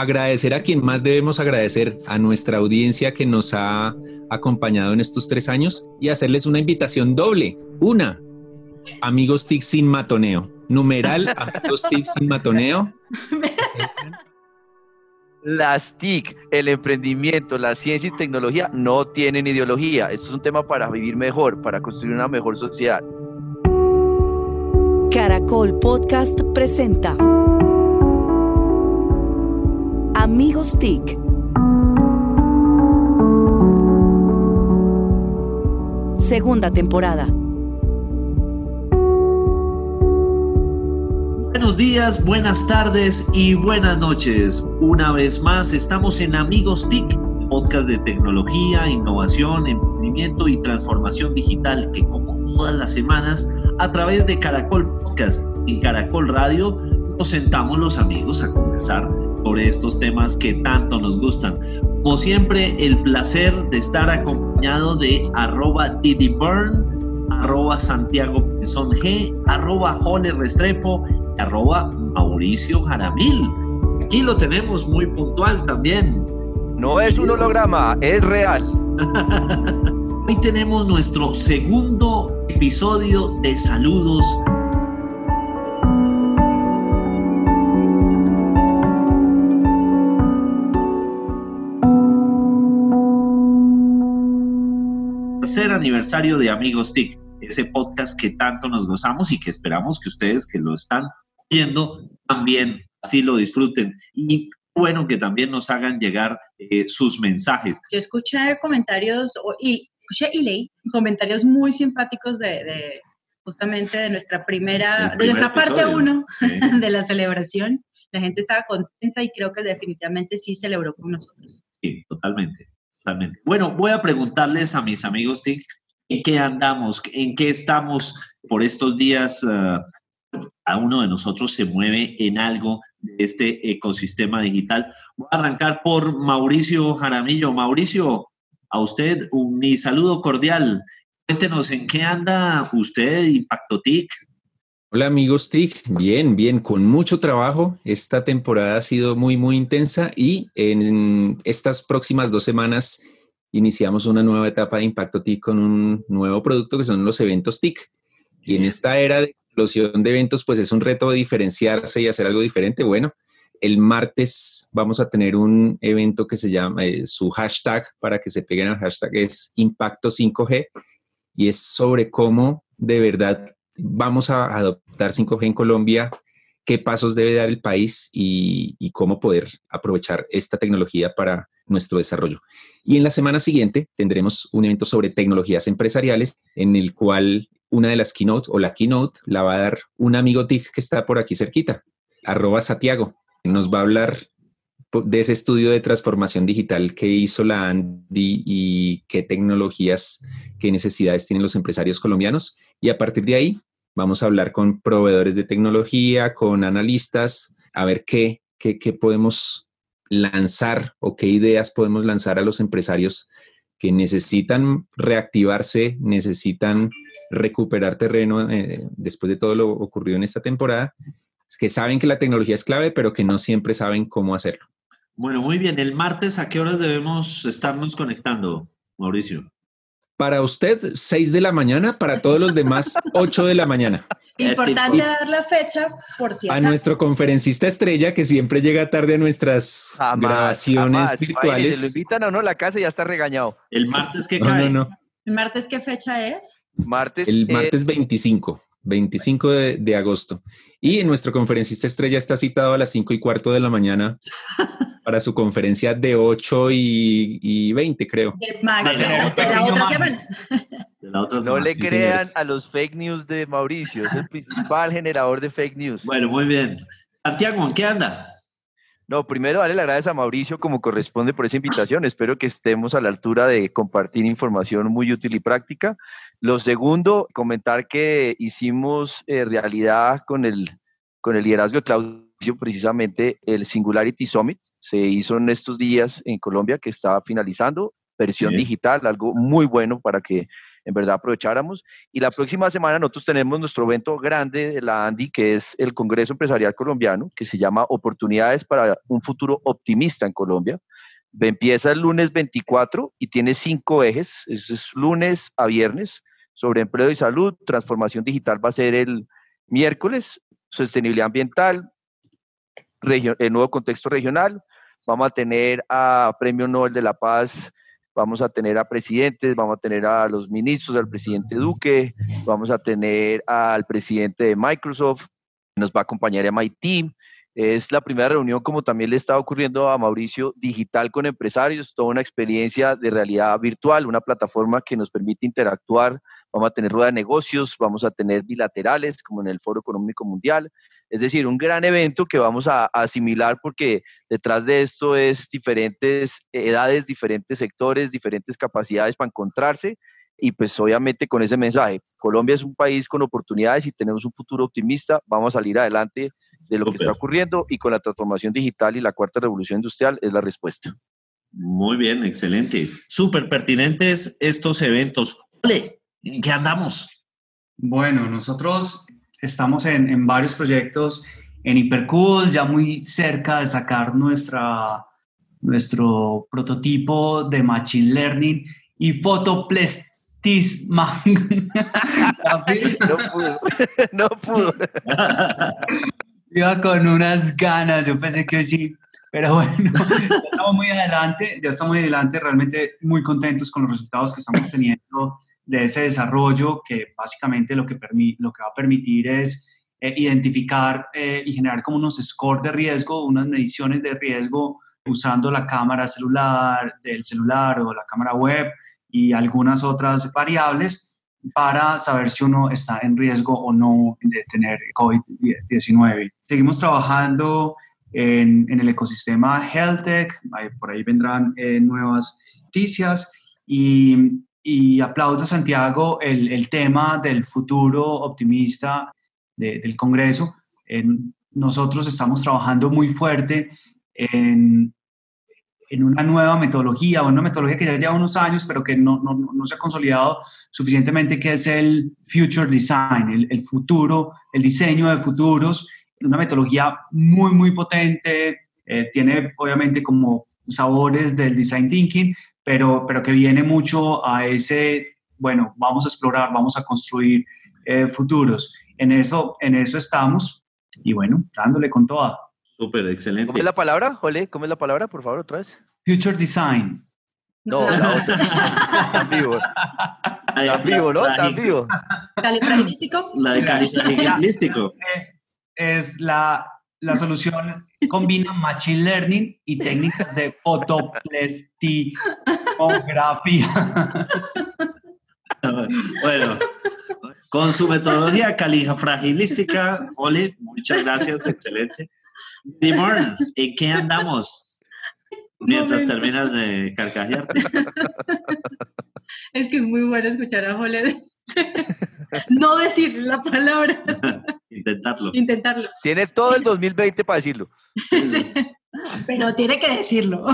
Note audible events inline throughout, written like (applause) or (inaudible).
agradecer a quien más debemos agradecer, a nuestra audiencia que nos ha acompañado en estos tres años y hacerles una invitación doble. Una, amigos TIC sin matoneo. Numeral, (laughs) amigos TIC sin matoneo. Las TIC, el emprendimiento, la ciencia y tecnología no tienen ideología. Esto es un tema para vivir mejor, para construir una mejor sociedad. Caracol Podcast presenta Amigos TIC. Segunda temporada. Buenos días, buenas tardes y buenas noches. Una vez más estamos en Amigos TIC, podcast de tecnología, innovación, emprendimiento y transformación digital que como todas las semanas a través de Caracol Podcast y Caracol Radio nos sentamos los amigos a conversar sobre estos temas que tanto nos gustan. Como siempre, el placer de estar acompañado de arroba Burn, arroba Santiago Pinzón G, arroba Jole Restrepo y arroba Mauricio Jaramil. Aquí lo tenemos muy puntual también. No es un holograma, es real. (laughs) Hoy tenemos nuestro segundo episodio de saludos tercer aniversario de Amigos TIC, ese podcast que tanto nos gozamos y que esperamos que ustedes que lo están viendo también así lo disfruten. Y bueno que también nos hagan llegar eh, sus mensajes. Yo escuché comentarios y escuché y leí comentarios muy simpáticos de, justamente de nuestra primera, de nuestra parte uno (laughs) de la celebración. La gente estaba contenta y creo que definitivamente sí celebró con nosotros. Sí, totalmente. Bueno, voy a preguntarles a mis amigos TIC en qué andamos, en qué estamos por estos días. a ah, uno de nosotros se mueve en algo de este ecosistema digital. Voy a arrancar por Mauricio Jaramillo. Mauricio, a usted un, mi saludo cordial. Cuéntenos en qué anda usted, Impacto TIC. Hola amigos TIC, bien, bien, con mucho trabajo. Esta temporada ha sido muy, muy intensa y en estas próximas dos semanas iniciamos una nueva etapa de Impacto TIC con un nuevo producto que son los eventos TIC. Y en esta era de explosión de eventos, pues es un reto de diferenciarse y hacer algo diferente. Bueno, el martes vamos a tener un evento que se llama, eh, su hashtag para que se peguen al hashtag es Impacto 5G y es sobre cómo de verdad vamos a adoptar 5G en Colombia, qué pasos debe dar el país y, cómo poder aprovechar esta tecnología para nuestro desarrollo. Y en la semana siguiente tendremos un evento sobre tecnologías empresariales en el cual una de las keynote o la keynote la va a dar un amigo TIC que está por aquí cerquita, arroba Santiago. Nos va a hablar de ese estudio de transformación digital que hizo la Andy y qué tecnologías, qué necesidades tienen los empresarios colombianos. Y a partir de ahí vamos a hablar con proveedores de tecnología, con analistas, a ver qué, qué, podemos lanzar o qué ideas podemos lanzar a los empresarios que necesitan reactivarse, necesitan recuperar terreno eh, después de todo lo ocurrido en esta temporada, que saben que la tecnología es clave, pero que no siempre saben cómo hacerlo. Bueno, muy bien. El martes, ¿a qué horas debemos estarnos conectando, Mauricio? Para usted, 6 de la mañana, para todos los demás, 8 de la mañana. Importante dar la fecha, por cierto. A nuestro conferencista estrella, que siempre llega tarde a nuestras grabaciones virtuales. Si lo invitan a uno a la casa y ya está regañado. ¿El martes qué cae? No, no, ¿El martes qué fecha es? Martes. El martes 25. 25 de, agosto. Y nuestro conferencista estrella está citado a las 5 y cuarto de la mañana (laughs) para su conferencia de 8 y, 20, creo. De, la, otra semana. No le crean a los fake news de Mauricio, es el principal generador de fake news. Bueno, muy bien. Santiago, ¿en qué anda? No, primero darle las gracias a Mauricio como corresponde por esa invitación. Espero que estemos a la altura de compartir información muy útil y práctica. Lo segundo, comentar que hicimos eh, realidad con el, con el liderazgo de Claudio precisamente el Singularity Summit. Se hizo en estos días en Colombia que estaba finalizando, versión digital, algo muy bueno para que en verdad aprovecháramos. Y la próxima semana nosotros tenemos nuestro evento grande de la ANDI, que es el Congreso Empresarial Colombiano, que se llama Oportunidades para un futuro optimista en Colombia. Empieza el lunes 24 y tiene cinco ejes, es lunes a viernes, sobre empleo y salud, transformación digital va a ser el miércoles, sostenibilidad ambiental, el nuevo contexto regional, vamos a tener a Premio Nobel de la Paz, vamos a tener a presidentes, vamos a tener a los ministros, al presidente Duque, vamos a tener al presidente de Microsoft, nos va a acompañar MIT. Es la primera reunión, como también le está ocurriendo a Mauricio, digital con empresarios, toda una experiencia de realidad virtual, una plataforma que nos permite interactuar. Vamos a tener rueda de negocios, vamos a tener bilaterales, como en el Foro Económico Mundial. Es decir, un gran evento que vamos a, asimilar porque detrás de esto es diferentes edades, diferentes sectores, diferentes capacidades para encontrarse y pues obviamente con ese mensaje, Colombia es un país con oportunidades y tenemos un futuro optimista, vamos a salir adelante de lo que está ocurriendo y con la transformación digital y la cuarta revolución industrial es la respuesta. Muy bien, excelente. Súper pertinentes estos eventos. Ole, qué andamos? Bueno, nosotros estamos en, varios proyectos en Hypercool, ya muy cerca de sacar nuestra, nuestro prototipo de Machine Learning y Fotoplestisman. (laughs) no pudo, (laughs) no pudo. (laughs) Iba con unas ganas, yo pensé que sí, pero bueno, ya estamos muy adelante, ya estamos muy adelante, realmente muy contentos con los resultados que estamos teniendo de ese desarrollo que básicamente lo que, lo que va a permitir es eh, identificar eh, y generar como unos scores de riesgo, unas mediciones de riesgo usando la cámara celular del celular o la cámara web y algunas otras variables para saber si uno está en riesgo o no de tener COVID-19. Seguimos trabajando en, en, el ecosistema HealthTech, por ahí vendrán eh, nuevas noticias y y aplaudo, Santiago, el, el tema del futuro optimista del Congreso. nosotros estamos trabajando muy fuerte en, en, una nueva metodología, una metodología que ya lleva unos años, pero que no, no, no se ha consolidado suficientemente, que es el Future Design, el, el futuro, el diseño de futuros, una metodología muy, muy potente, eh, tiene obviamente como sabores del design thinking, pero, pero que viene mucho a ese, bueno, vamos a explorar, vamos a construir eh, futuros. En eso, en eso estamos y bueno, dándole con toda. Súper, excelente. ¿Cómo es la palabra, Jole? ¿Cómo es la palabra, por favor, otra vez? Future Design. No, la otra. vivo. Tan vivo, ¿no? Tan vivo. ¿Califragilístico? La de. Es, es la la solución combina Machine Learning y técnicas de (laughs) bueno, con su metodología califragilística, Oli, muchas gracias, excelente. Dimor, ¿en qué andamos? Mientras terminas de carcajearte. Es que es muy bueno escuchar a Jole no decir la palabra. Intentarlo. Intentarlo. Tiene todo el 2020 para decirlo. Pero tiene que decirlo.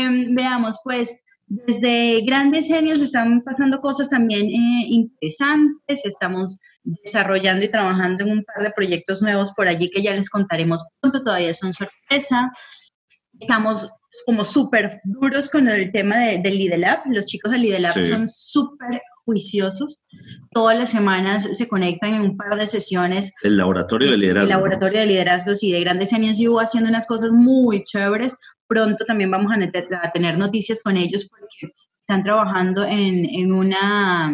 Em, veamos, pues, desde grandes años están pasando cosas también eh, interesantes. Estamos desarrollando y trabajando en un par de proyectos nuevos por allí que ya les contaremos pronto, todavía son sorpresa. Estamos como súper duros con el tema del Lidelab. Los chicos del Lidelab son súper juiciosos. Todas las semanas se conectan en un par de sesiones. El laboratorio de liderazgo. El laboratorio de liderazgos y de grandes años llevo haciendo unas cosas muy chéveres. Pronto también vamos a, tener noticias con ellos porque están trabajando en, en una,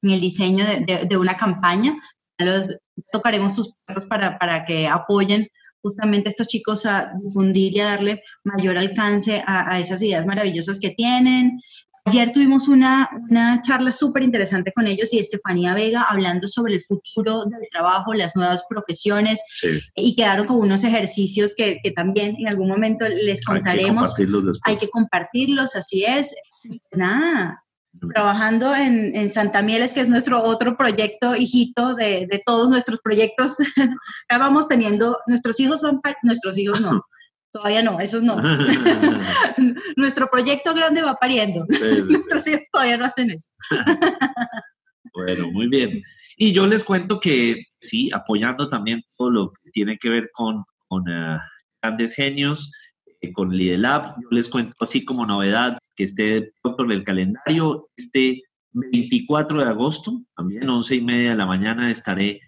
en el diseño de, de, una campaña. Los, tocaremos sus puertas para, para que apoyen justamente a estos chicos a difundir y a darle mayor alcance a, a, esas ideas maravillosas que tienen. Ayer tuvimos una, una charla súper interesante con ellos y Estefanía Vega hablando sobre el futuro del trabajo, las nuevas profesiones y quedaron con unos ejercicios que, que, también en algún momento les contaremos. Hay que compartirlos Hay que compartirlos, así es. Pues nada, trabajando en, en, Santa Mieles, que es nuestro otro proyecto hijito de, de todos nuestros proyectos. (laughs) ya vamos teniendo, nuestros hijos van, nuestros hijos no, (laughs) Todavía no, esos no. (laughs) Nuestro proyecto grande va pariendo. Nuestros hijos todavía no hacen eso. (laughs) bueno, muy bien. Y yo les cuento que sí, apoyando también todo lo que tiene que ver con, con uh, grandes genios, eh, con Lidelab, yo les cuento así como novedad que esté pronto en el calendario, este 24 de agosto, también 11 y media de la mañana, estaré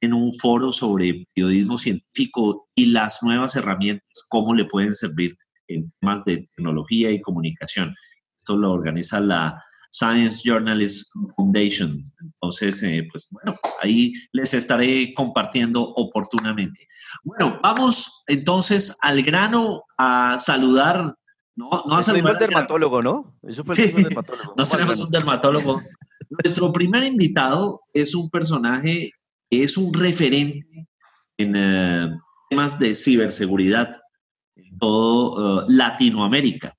en un foro sobre periodismo científico y las nuevas herramientas, cómo le pueden servir en temas de tecnología y comunicación. Esto lo organiza la Science Journalist Foundation. Entonces, eh, pues bueno, ahí les estaré compartiendo oportunamente. Bueno, vamos entonces al grano a saludar. No, no a saludar. dermatólogo, ¿no? Eso fue el (laughs) dermatólogo. no tenemos un dermatólogo. Nuestro primer invitado es un personaje es un referente en eh, temas de ciberseguridad en todo eh, Latinoamérica.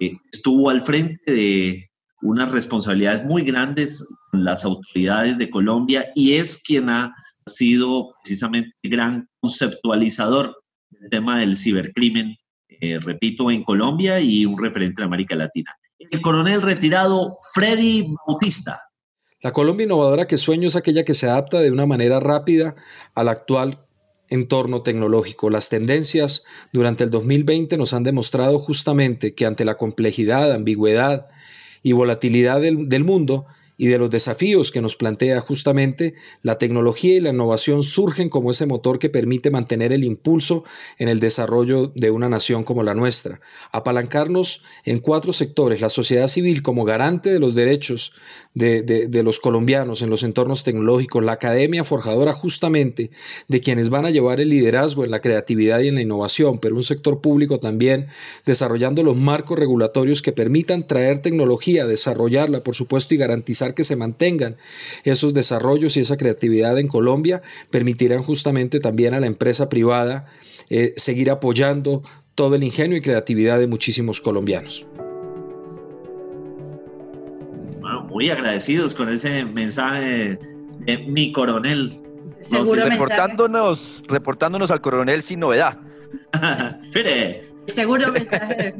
Eh, estuvo al frente de unas responsabilidades muy grandes con las autoridades de Colombia y es quien ha sido precisamente gran conceptualizador del tema del cibercrimen, repito, en Colombia y un referente en América Latina. El coronel retirado Freddy Bautista. La Colombia innovadora que sueño es aquella que se adapta de una manera rápida al actual entorno tecnológico. Las tendencias durante el 2020 nos han demostrado justamente que ante la complejidad, ambigüedad y volatilidad del, del mundo, y de los desafíos que nos plantea justamente, la tecnología y la innovación surgen como ese motor que permite mantener el impulso en el desarrollo de una nación como la nuestra. Apalancarnos en cuatro sectores, la sociedad civil como garante de los derechos de, los colombianos en los entornos tecnológicos, la academia forjadora justamente de quienes van a llevar el liderazgo en la creatividad y en la innovación, pero un sector público también desarrollando los marcos regulatorios que permitan traer tecnología, desarrollarla, por supuesto, y garantizar que se mantengan esos desarrollos y esa creatividad en Colombia, permitirán justamente también a la empresa privada eh, seguir apoyando todo el ingenio y creatividad de muchísimos colombianos. muy agradecidos con ese mensaje de mi coronel. Seguro reportándonos, reportándonos al coronel sin novedad. (laughs) Seguro mensaje.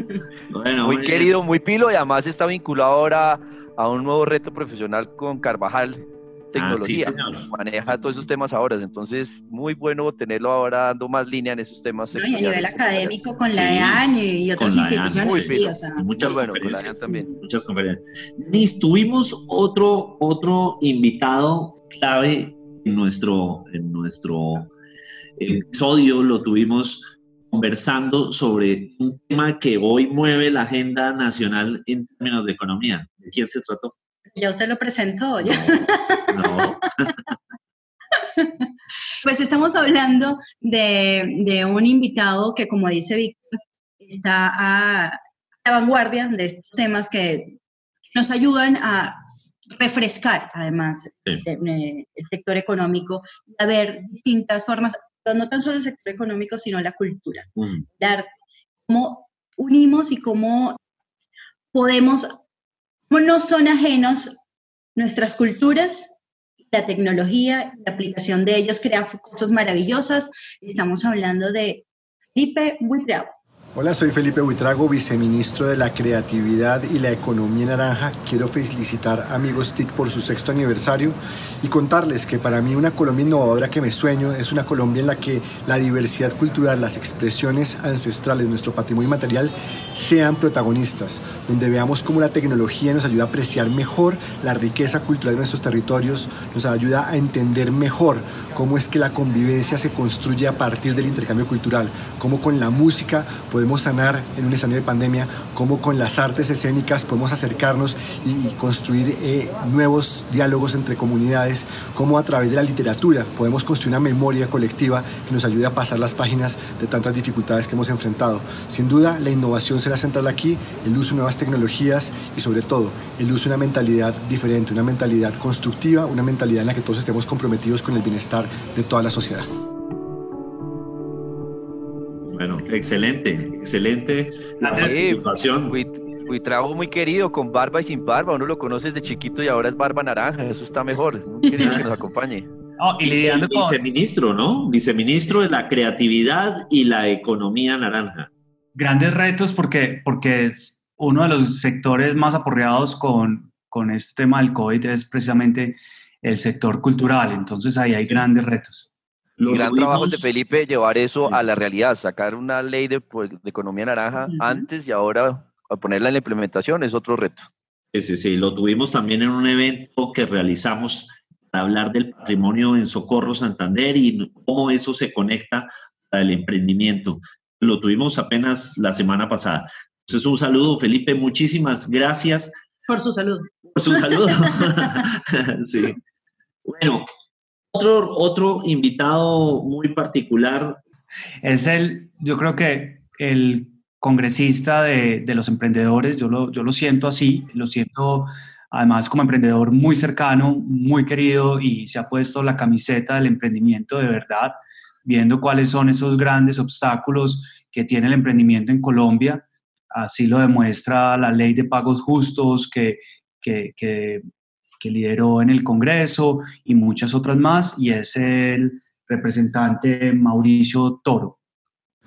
(laughs) bueno, muy, querido, muy pilo y además está vinculado ahora a un nuevo reto profesional con Carvajal Tecnología. Ah, Maneja todos esos temas ahora, entonces muy bueno tenerlo ahora dando más línea en esos temas. y a nivel académico con la EAN y, otras instituciones. sí, o sea, muchas bueno, conferencias, también. Muchas conferencias. Tuvimos otro, otro invitado clave en nuestro, en nuestro episodio, lo tuvimos conversando sobre un tema que hoy mueve la agenda nacional en términos de economía, ¿De quién se trató? Ya usted lo presentó. ¿ya? No. (laughs) pues estamos hablando de, un invitado que, como dice Víctor, está a la vanguardia de estos temas que nos ayudan a refrescar, además, el, sector económico, a ver distintas formas, no tan solo el sector económico, sino la cultura, dar cómo unimos y cómo podemos no son ajenos nuestras culturas, la tecnología, la aplicación de ellos crea cosas maravillosas. Estamos hablando de Felipe Buitrao. Hola, soy Felipe Buitrago, viceministro de la Creatividad y la Economía Naranja. Quiero felicitar a Amigos TIC por su sexto aniversario y contarles que para mí una Colombia innovadora que me sueño es una Colombia en la que la diversidad cultural, las expresiones ancestrales, nuestro patrimonio material sean protagonistas, donde veamos cómo la tecnología nos ayuda a apreciar mejor la riqueza cultural de nuestros territorios, nos ayuda a entender mejor cómo es que la convivencia se construye a partir del intercambio cultural, cómo con la música podemos sanar en un escenario de pandemia, cómo con las artes escénicas podemos acercarnos y construir eh, nuevos diálogos entre comunidades, cómo a través de la literatura podemos construir una memoria colectiva que nos ayude a pasar las páginas de tantas dificultades que hemos enfrentado. Sin duda, la innovación será central aquí, el uso de nuevas tecnologías y sobre todo el uso de una mentalidad diferente, una mentalidad constructiva, una mentalidad en la que todos estemos comprometidos con el bienestar de toda la sociedad. Bueno, excelente, excelente la participación. trabajo muy querido, con barba y sin barba. Uno lo conoce desde chiquito y ahora es barba naranja. Eso está mejor. Muy querido que nos acompañe. Oh, y lidiando con... Viceministro, ¿no? Viceministro de la creatividad y la economía naranja. Grandes retos porque, porque es uno de los sectores más aporreados con, con este tema del COVID es precisamente el sector cultural. Entonces ahí hay grandes retos. El gran trabajo de Felipe llevar eso a la realidad, sacar una ley de, pues, economía naranja antes y ahora ponerla en la implementación es otro reto. Sí, sí, sí, lo tuvimos también en un evento que realizamos para hablar del patrimonio en Socorro Santander y cómo eso se conecta al emprendimiento. Lo tuvimos apenas la semana pasada. Entonces, un saludo, Felipe, muchísimas gracias. Por su salud. Por su salud. (laughs) (laughs) sí. Bueno, otro, otro invitado muy particular. Es el, yo creo que el congresista de, de los emprendedores, yo lo, yo lo siento así, lo siento además como emprendedor muy cercano, muy querido y se ha puesto la camiseta del emprendimiento de verdad, viendo cuáles son esos grandes obstáculos que tiene el emprendimiento en Colombia. Así lo demuestra la ley de pagos justos que, que, que, que lideró en el Congreso y muchas otras más, y es el representante Mauricio Toro.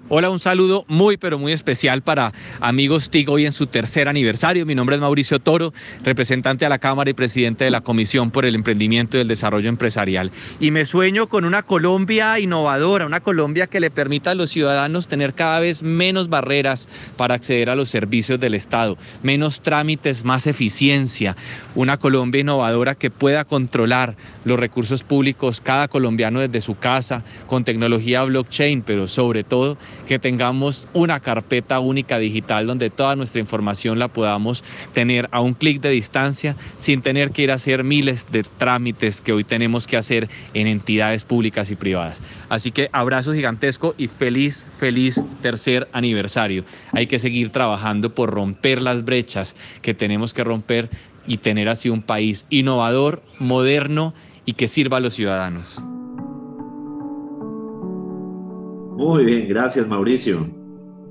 Hola, un saludo muy pero muy especial para amigos TIC hoy en su tercer aniversario. Mi nombre es Mauricio Toro, representante a la Cámara y presidente de la Comisión por el Emprendimiento y el Desarrollo Empresarial. Y me sueño con una Colombia innovadora, una Colombia que le permita a los ciudadanos tener cada vez menos barreras para acceder a los servicios del Estado, menos trámites, más eficiencia. Una Colombia innovadora que pueda controlar los recursos públicos, cada colombiano desde su casa, con tecnología blockchain, pero sobre todo que tengamos una carpeta única digital donde toda nuestra información la podamos tener a un clic de distancia sin tener que ir a hacer miles de trámites que hoy tenemos que hacer en entidades públicas y privadas. Así que abrazo gigantesco y feliz, feliz tercer aniversario. Hay que seguir trabajando por romper las brechas que tenemos que romper y tener así un país innovador, moderno y que sirva a los ciudadanos. Muy bien, gracias Mauricio.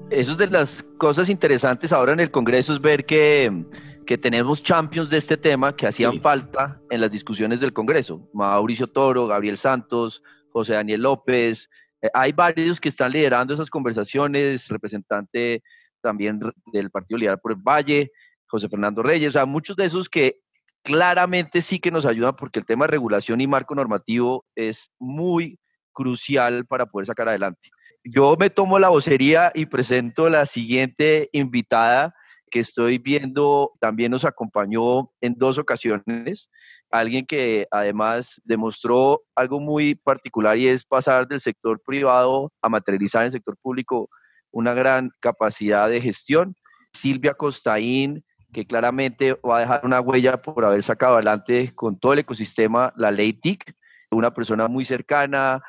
Eso es de las cosas interesantes ahora en el Congreso es ver que, que tenemos champions de este tema que hacían falta en las discusiones del Congreso. Mauricio Toro, Gabriel Santos, José Daniel López. Eh, hay varios que están liderando esas conversaciones, representante también del Partido Liberal por el Valle, José Fernando Reyes, o sea, muchos de esos que claramente sí que nos ayudan porque el tema de regulación y marco normativo es muy crucial para poder sacar adelante. Yo me tomo la vocería y presento la siguiente invitada que estoy viendo, también nos acompañó en dos ocasiones, alguien que además demostró algo muy particular y es pasar del sector privado a materializar en el sector público una gran capacidad de gestión. Silvia Costaín, que claramente va a dejar una huella por haber sacado adelante con todo el ecosistema la ley TIC, una persona muy cercana,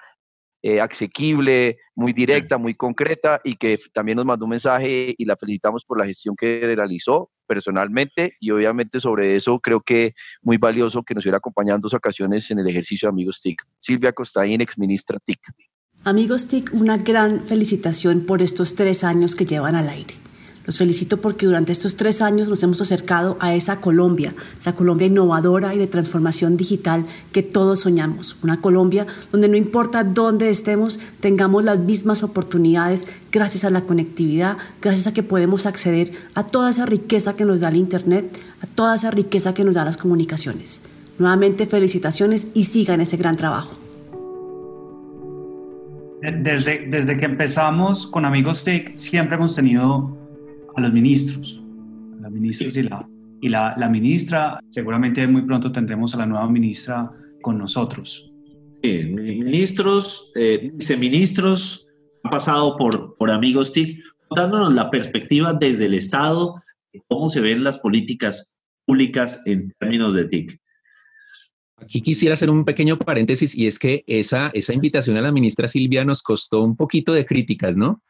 eh, asequible, muy directa, muy concreta y que también nos mandó un mensaje y la felicitamos por la gestión que realizó personalmente y obviamente sobre eso creo que muy valioso que nos hubiera acompañado en dos ocasiones en el ejercicio de Amigos TIC. Silvia Costaín, ex ministra TIC. Amigos TIC, una gran felicitación por estos tres años que llevan al aire. Los felicito porque durante estos tres años nos hemos acercado a esa Colombia, esa Colombia innovadora y de transformación digital que todos soñamos. Una Colombia donde no importa dónde estemos, tengamos las mismas oportunidades gracias a la conectividad, gracias a que podemos acceder a toda esa riqueza que nos da el Internet, a toda esa riqueza que nos da las comunicaciones. Nuevamente felicitaciones y sigan ese gran trabajo. Desde, desde que empezamos con Amigos TIC, siempre hemos tenido a los ministros, a las ministras y, la, y la, la, ministra, seguramente muy pronto tendremos a la nueva ministra con nosotros. Sí, ministros, eh, viceministros han pasado por, por Amigos TIC, dándonos la perspectiva desde el Estado de cómo se ven las políticas públicas en términos de TIC. Aquí quisiera hacer un pequeño paréntesis y es que esa, esa invitación a la ministra Silvia nos costó un poquito de críticas, ¿no?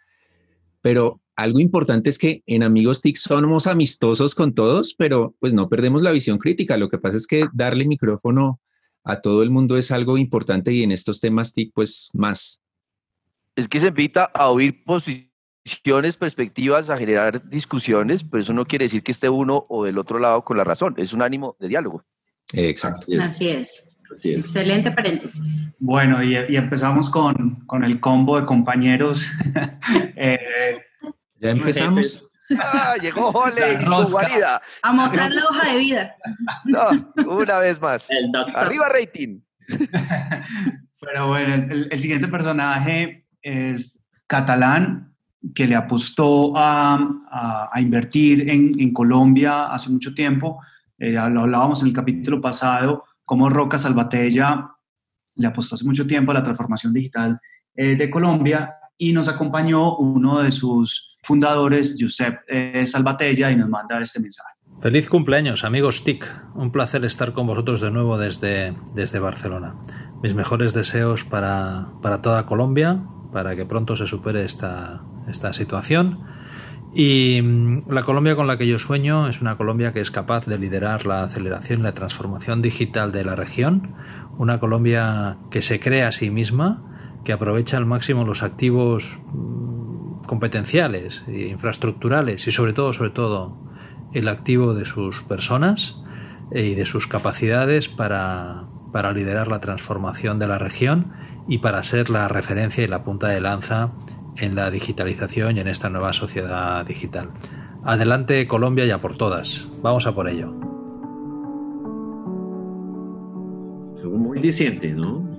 Pero algo importante es que en Amigos TIC somos amistosos con todos, pero pues no perdemos la visión crítica. Lo que pasa es que darle micrófono a todo el mundo es algo importante y en estos temas TIC pues más. Es que se invita a oír posiciones, perspectivas, a generar discusiones, pero eso no quiere decir que esté uno o del otro lado con la razón, es un ánimo de diálogo. Exacto. Así es. Excelente paréntesis. Bueno, y, empezamos con, con, el combo de compañeros. (laughs) Eh, ya empezamos. Ah, llegó Jole y su guarida. A mostrar la hoja de vida. No, una vez más. (laughs) Arriba rating. (laughs) Pero bueno, el, siguiente personaje es catalán, que le apostó a, a, invertir en, en, Colombia hace mucho tiempo. Eh, lo hablábamos en el capítulo pasado, como Roca Salvatella le apostó hace mucho tiempo a la transformación digital eh, de Colombia y nos acompañó uno de sus fundadores, Josep eh, Salvatella, y nos manda este mensaje. Feliz cumpleaños, amigos TIC. Un placer estar con vosotros de nuevo desde, desde Barcelona. Mis mejores deseos para, para toda Colombia, para que pronto se supere esta, esta situación. Y mm, la Colombia con la que yo sueño es una Colombia que es capaz de liderar la aceleración y la transformación digital de la región, una Colombia que se crea a sí misma, que aprovecha al máximo los activos mm, competenciales e infraestructurales y sobre todo, sobre todo, el activo de sus personas eh, y de sus capacidades para, para liderar la transformación de la región y para ser la referencia y la punta de lanza en la digitalización y en esta nueva sociedad digital. Adelante Colombia ya por todas. Vamos a por ello. Muy diciente, ¿no?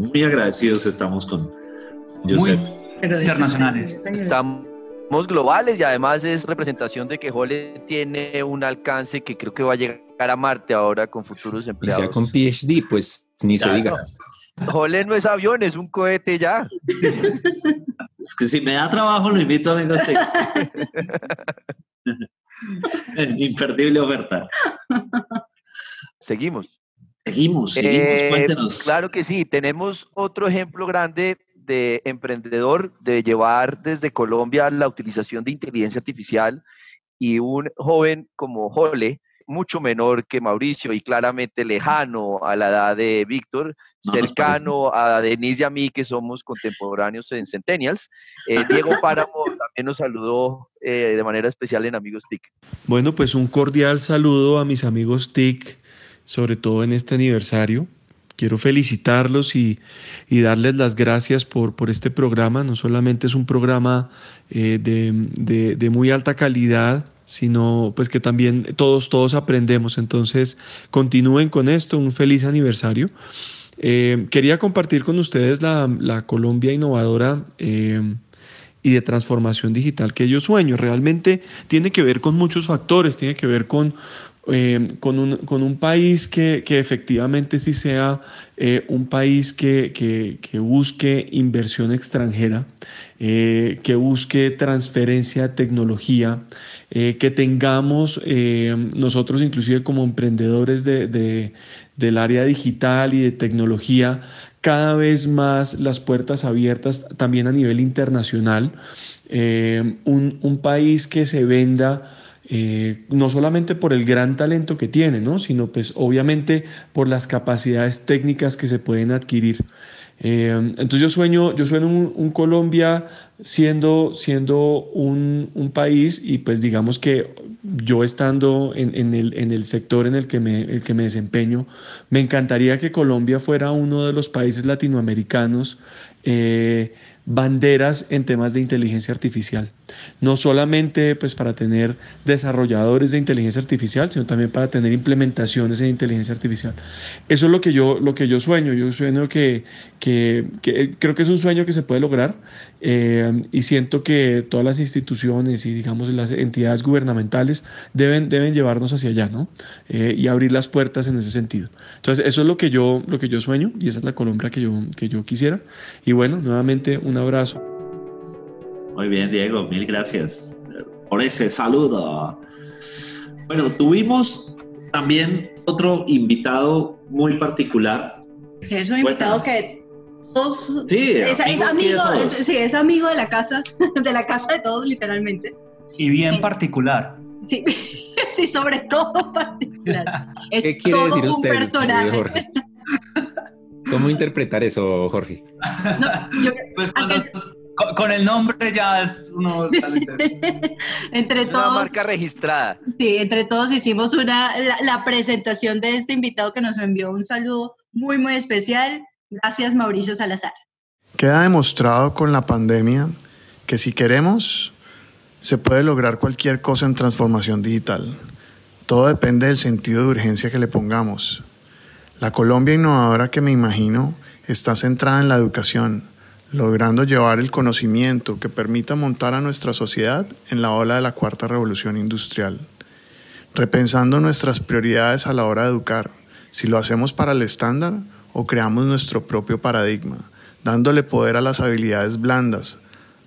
Muy, muy agradecidos estamos con Josep. internacionales. Estamos globales y además es representación de que Jole tiene un alcance que creo que va a llegar a Marte ahora con futuros empleados. Ya con PhD, pues ni se diga. Jole no es avión, es un cohete ya. que si me da trabajo lo invito a venir este. Imperdible oferta. Seguimos. Seguimos, seguimos, eh, cuéntenos. Claro que sí, tenemos otro ejemplo grande de emprendedor de llevar desde Colombia la utilización de inteligencia artificial y un joven como Jole, mucho menor que Mauricio y claramente lejano a la edad de Víctor, cercano a Denise y a mí, que somos contemporáneos en Centennials. Eh, Diego Páramo (laughs) también nos saludó eh, de manera especial en Amigos TIC. Bueno, pues un cordial saludo a mis amigos TIC, sobre todo en este aniversario. Quiero felicitarlos y, darles las gracias por, por, este programa. No solamente es un programa eh, de, de muy alta calidad, sino pues que también todos, todos aprendemos. Entonces, continúen con esto, un feliz aniversario. Eh, quería compartir con ustedes la, Colombia innovadora eh, y de transformación digital que yo sueño. Realmente tiene que ver con muchos factores, tiene que ver con, eh, con, un, país que, efectivamente sí sea un país que, que, busque inversión extranjera, que busque transferencia de tecnología, eh, que tengamos eh, nosotros inclusive como emprendedores de, del área digital y de tecnología cada vez más las puertas abiertas también a nivel internacional, eh, un, un, país que se venda no solamente por el gran talento que tiene, ¿no? sino pues obviamente por las capacidades técnicas que se pueden adquirir. Eh, entonces yo sueño, yo sueño un, Colombia siendo, siendo un, un, país y pues digamos que yo estando en, en, el, en el, sector en el que, me, que me desempeño, me encantaría que Colombia fuera uno de los países latinoamericanos eh, banderas en temas de inteligencia artificial. No solamente pues, para tener desarrolladores de inteligencia artificial, sino también para tener implementaciones en inteligencia artificial. Eso es lo que yo, lo que yo sueño. Yo sueño que, que, creo que es un sueño que se puede lograr eh, y siento que todas las instituciones y digamos las entidades gubernamentales deben, deben llevarnos hacia allá ¿no? Eh, y abrir las puertas en ese sentido. Entonces eso es lo que yo, lo que yo sueño y esa es la Colombia que yo, que yo quisiera. Y bueno, nuevamente un abrazo. Muy bien, Diego, mil gracias por ese saludo. Bueno, tuvimos también otro invitado muy particular. Sí, es un invitado que todos, sí, es, amigo, sí, es amigo de la casa, (laughs) de la casa de todos, literalmente. Y bien particular. Sí, (laughs) sí, sobre todo particular. (laughs) Es ¿Qué quiere decir un usted, personaje. ¿Cómo interpretar eso, Jorge? pues con, el nombre ya uno entre todos. Una marca registrada. Sí, entre todos hicimos una la, presentación de este invitado que nos envió un saludo muy, muy especial. Gracias, Mauricio Salazar. Queda demostrado con la pandemia que si queremos, se puede lograr cualquier cosa en transformación digital. Todo depende del sentido de urgencia que le pongamos. La Colombia innovadora que me imagino está centrada en la educación, logrando llevar el conocimiento que permita montar a nuestra sociedad en la ola de la cuarta revolución industrial, repensando nuestras prioridades a la hora de educar, si lo hacemos para el estándar o creamos nuestro propio paradigma, dándole poder a las habilidades blandas,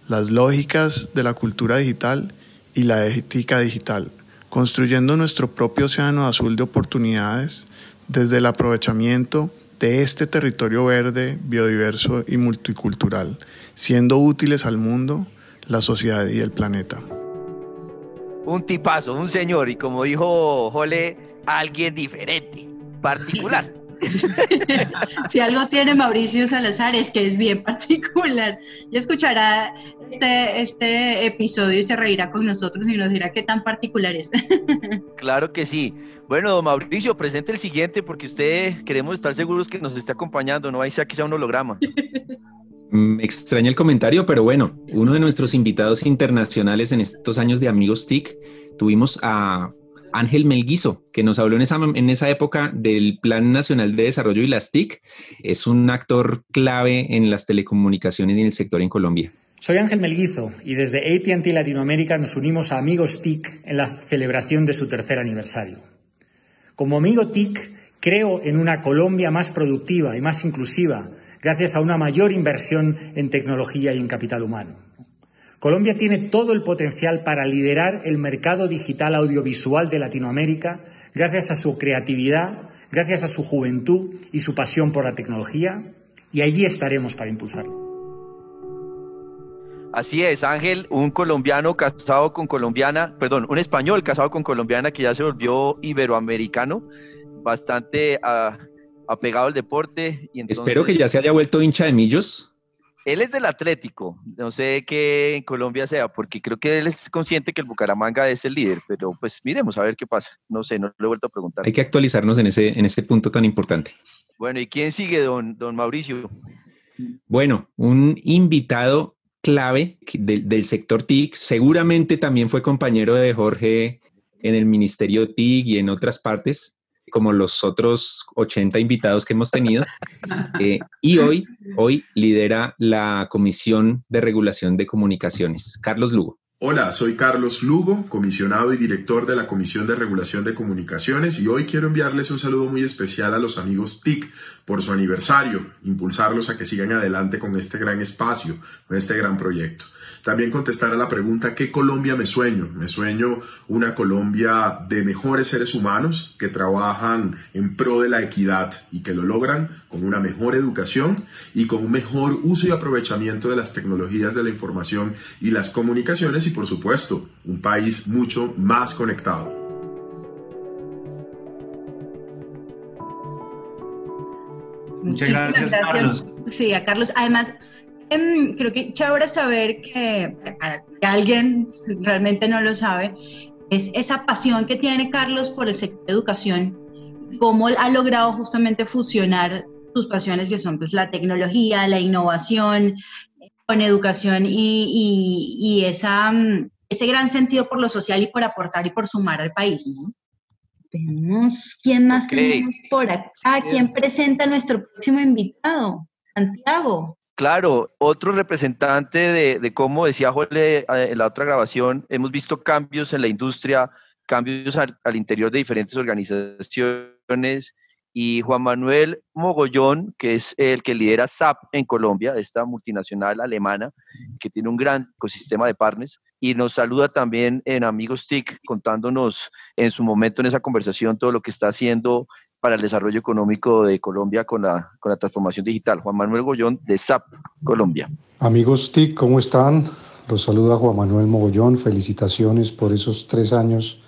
las lógicas de la cultura digital y la ética digital, construyendo nuestro propio océano azul de oportunidades desde el aprovechamiento de este territorio verde, biodiverso y multicultural, siendo útiles al mundo, la sociedad y el planeta. Un tipazo, un señor, y como dijo Jole, alguien diferente, particular. (laughs) (laughs) si algo tiene Mauricio Salazar es que es bien particular. Y escuchará este, este episodio y se reirá con nosotros y nos dirá qué tan particular es. (laughs) claro que sí. Bueno, Mauricio, presente el siguiente porque usted queremos estar seguros que nos esté acompañando, no hay sea que sea un holograma. Me extraña el comentario, pero bueno, uno de nuestros invitados internacionales en estos años de Amigos TIC, tuvimos a Ángel Melguizo, que nos habló en esa, en esa época del Plan Nacional de Desarrollo y las TIC. Es un actor clave en las telecomunicaciones y en el sector en Colombia. Soy Ángel Melguizo y desde ATT Latinoamérica nos unimos a Amigos TIC en la celebración de su tercer aniversario. Como amigo TIC, creo en una Colombia más productiva y más inclusiva gracias a una mayor inversión en tecnología y en capital humano. Colombia tiene todo el potencial para liderar el mercado digital audiovisual de Latinoamérica gracias a su creatividad, gracias a su juventud y su pasión por la tecnología, y allí estaremos para impulsarlo. Así es, Ángel, un colombiano casado con colombiana, perdón, un español casado con colombiana que ya se volvió iberoamericano, bastante ah, apegado al deporte. Y Espero que ya se haya vuelto hincha de millos. Él es del Atlético, no sé qué en Colombia sea, porque creo que él es consciente que el Bucaramanga es el líder, pero pues miremos a ver qué pasa. No sé, no lo he vuelto a preguntar. Hay que actualizarnos en ese, en ese punto tan importante. Bueno, ¿y quién sigue, don, don Mauricio? Bueno, un invitado clave del sector TIC, seguramente también fue compañero de Jorge en el Ministerio TIC y en otras partes, como los otros 80 invitados que hemos tenido. Eh, y hoy, hoy lidera la Comisión de Regulación de Comunicaciones. Carlos Lugo. Hola, soy Carlos Lugo, comisionado y director de la Comisión de Regulación de Comunicaciones y hoy quiero enviarles un saludo muy especial a los amigos TIC por su aniversario, impulsarlos a que sigan adelante con este gran espacio, con este gran proyecto. También contestar a la pregunta, ¿qué Colombia me sueño? Me sueño una Colombia de mejores seres humanos que trabajan en pro de la equidad y que lo logran con una mejor educación y con un mejor uso y aprovechamiento de las tecnologías de la información y las comunicaciones y por supuesto un país mucho más conectado. Muchas gracias, Carlos. Sí, a Carlos. Además, em, creo que chévere saber que, que, alguien realmente no lo sabe, es esa pasión que tiene Carlos por el sector de educación, cómo ha logrado justamente fusionar sus pasiones que son pues, la tecnología, la innovación, con educación y, y, esa, mm, ese gran sentido por lo social y por aportar y por sumar al país. ¿no? Veamos quién más tenemos por acá. ¿Quién presenta a nuestro próximo invitado? Santiago. Claro, otro representante de, cómo decía Jorge eh, en la otra grabación, hemos visto cambios en la industria, cambios al, al interior de diferentes organizaciones y Juan Manuel Mogollón, que es el que lidera SAP en Colombia, esta multinacional alemana que tiene un gran ecosistema de partners, y nos saluda también en Amigos TIC, contándonos en su momento en esa conversación todo lo que está haciendo para el desarrollo económico de Colombia con la, con la transformación digital. Juan Manuel Mogollón de SAP Colombia. Amigos TIC, ¿cómo están? Los saluda Juan Manuel Mogollón. Felicitaciones por esos tres años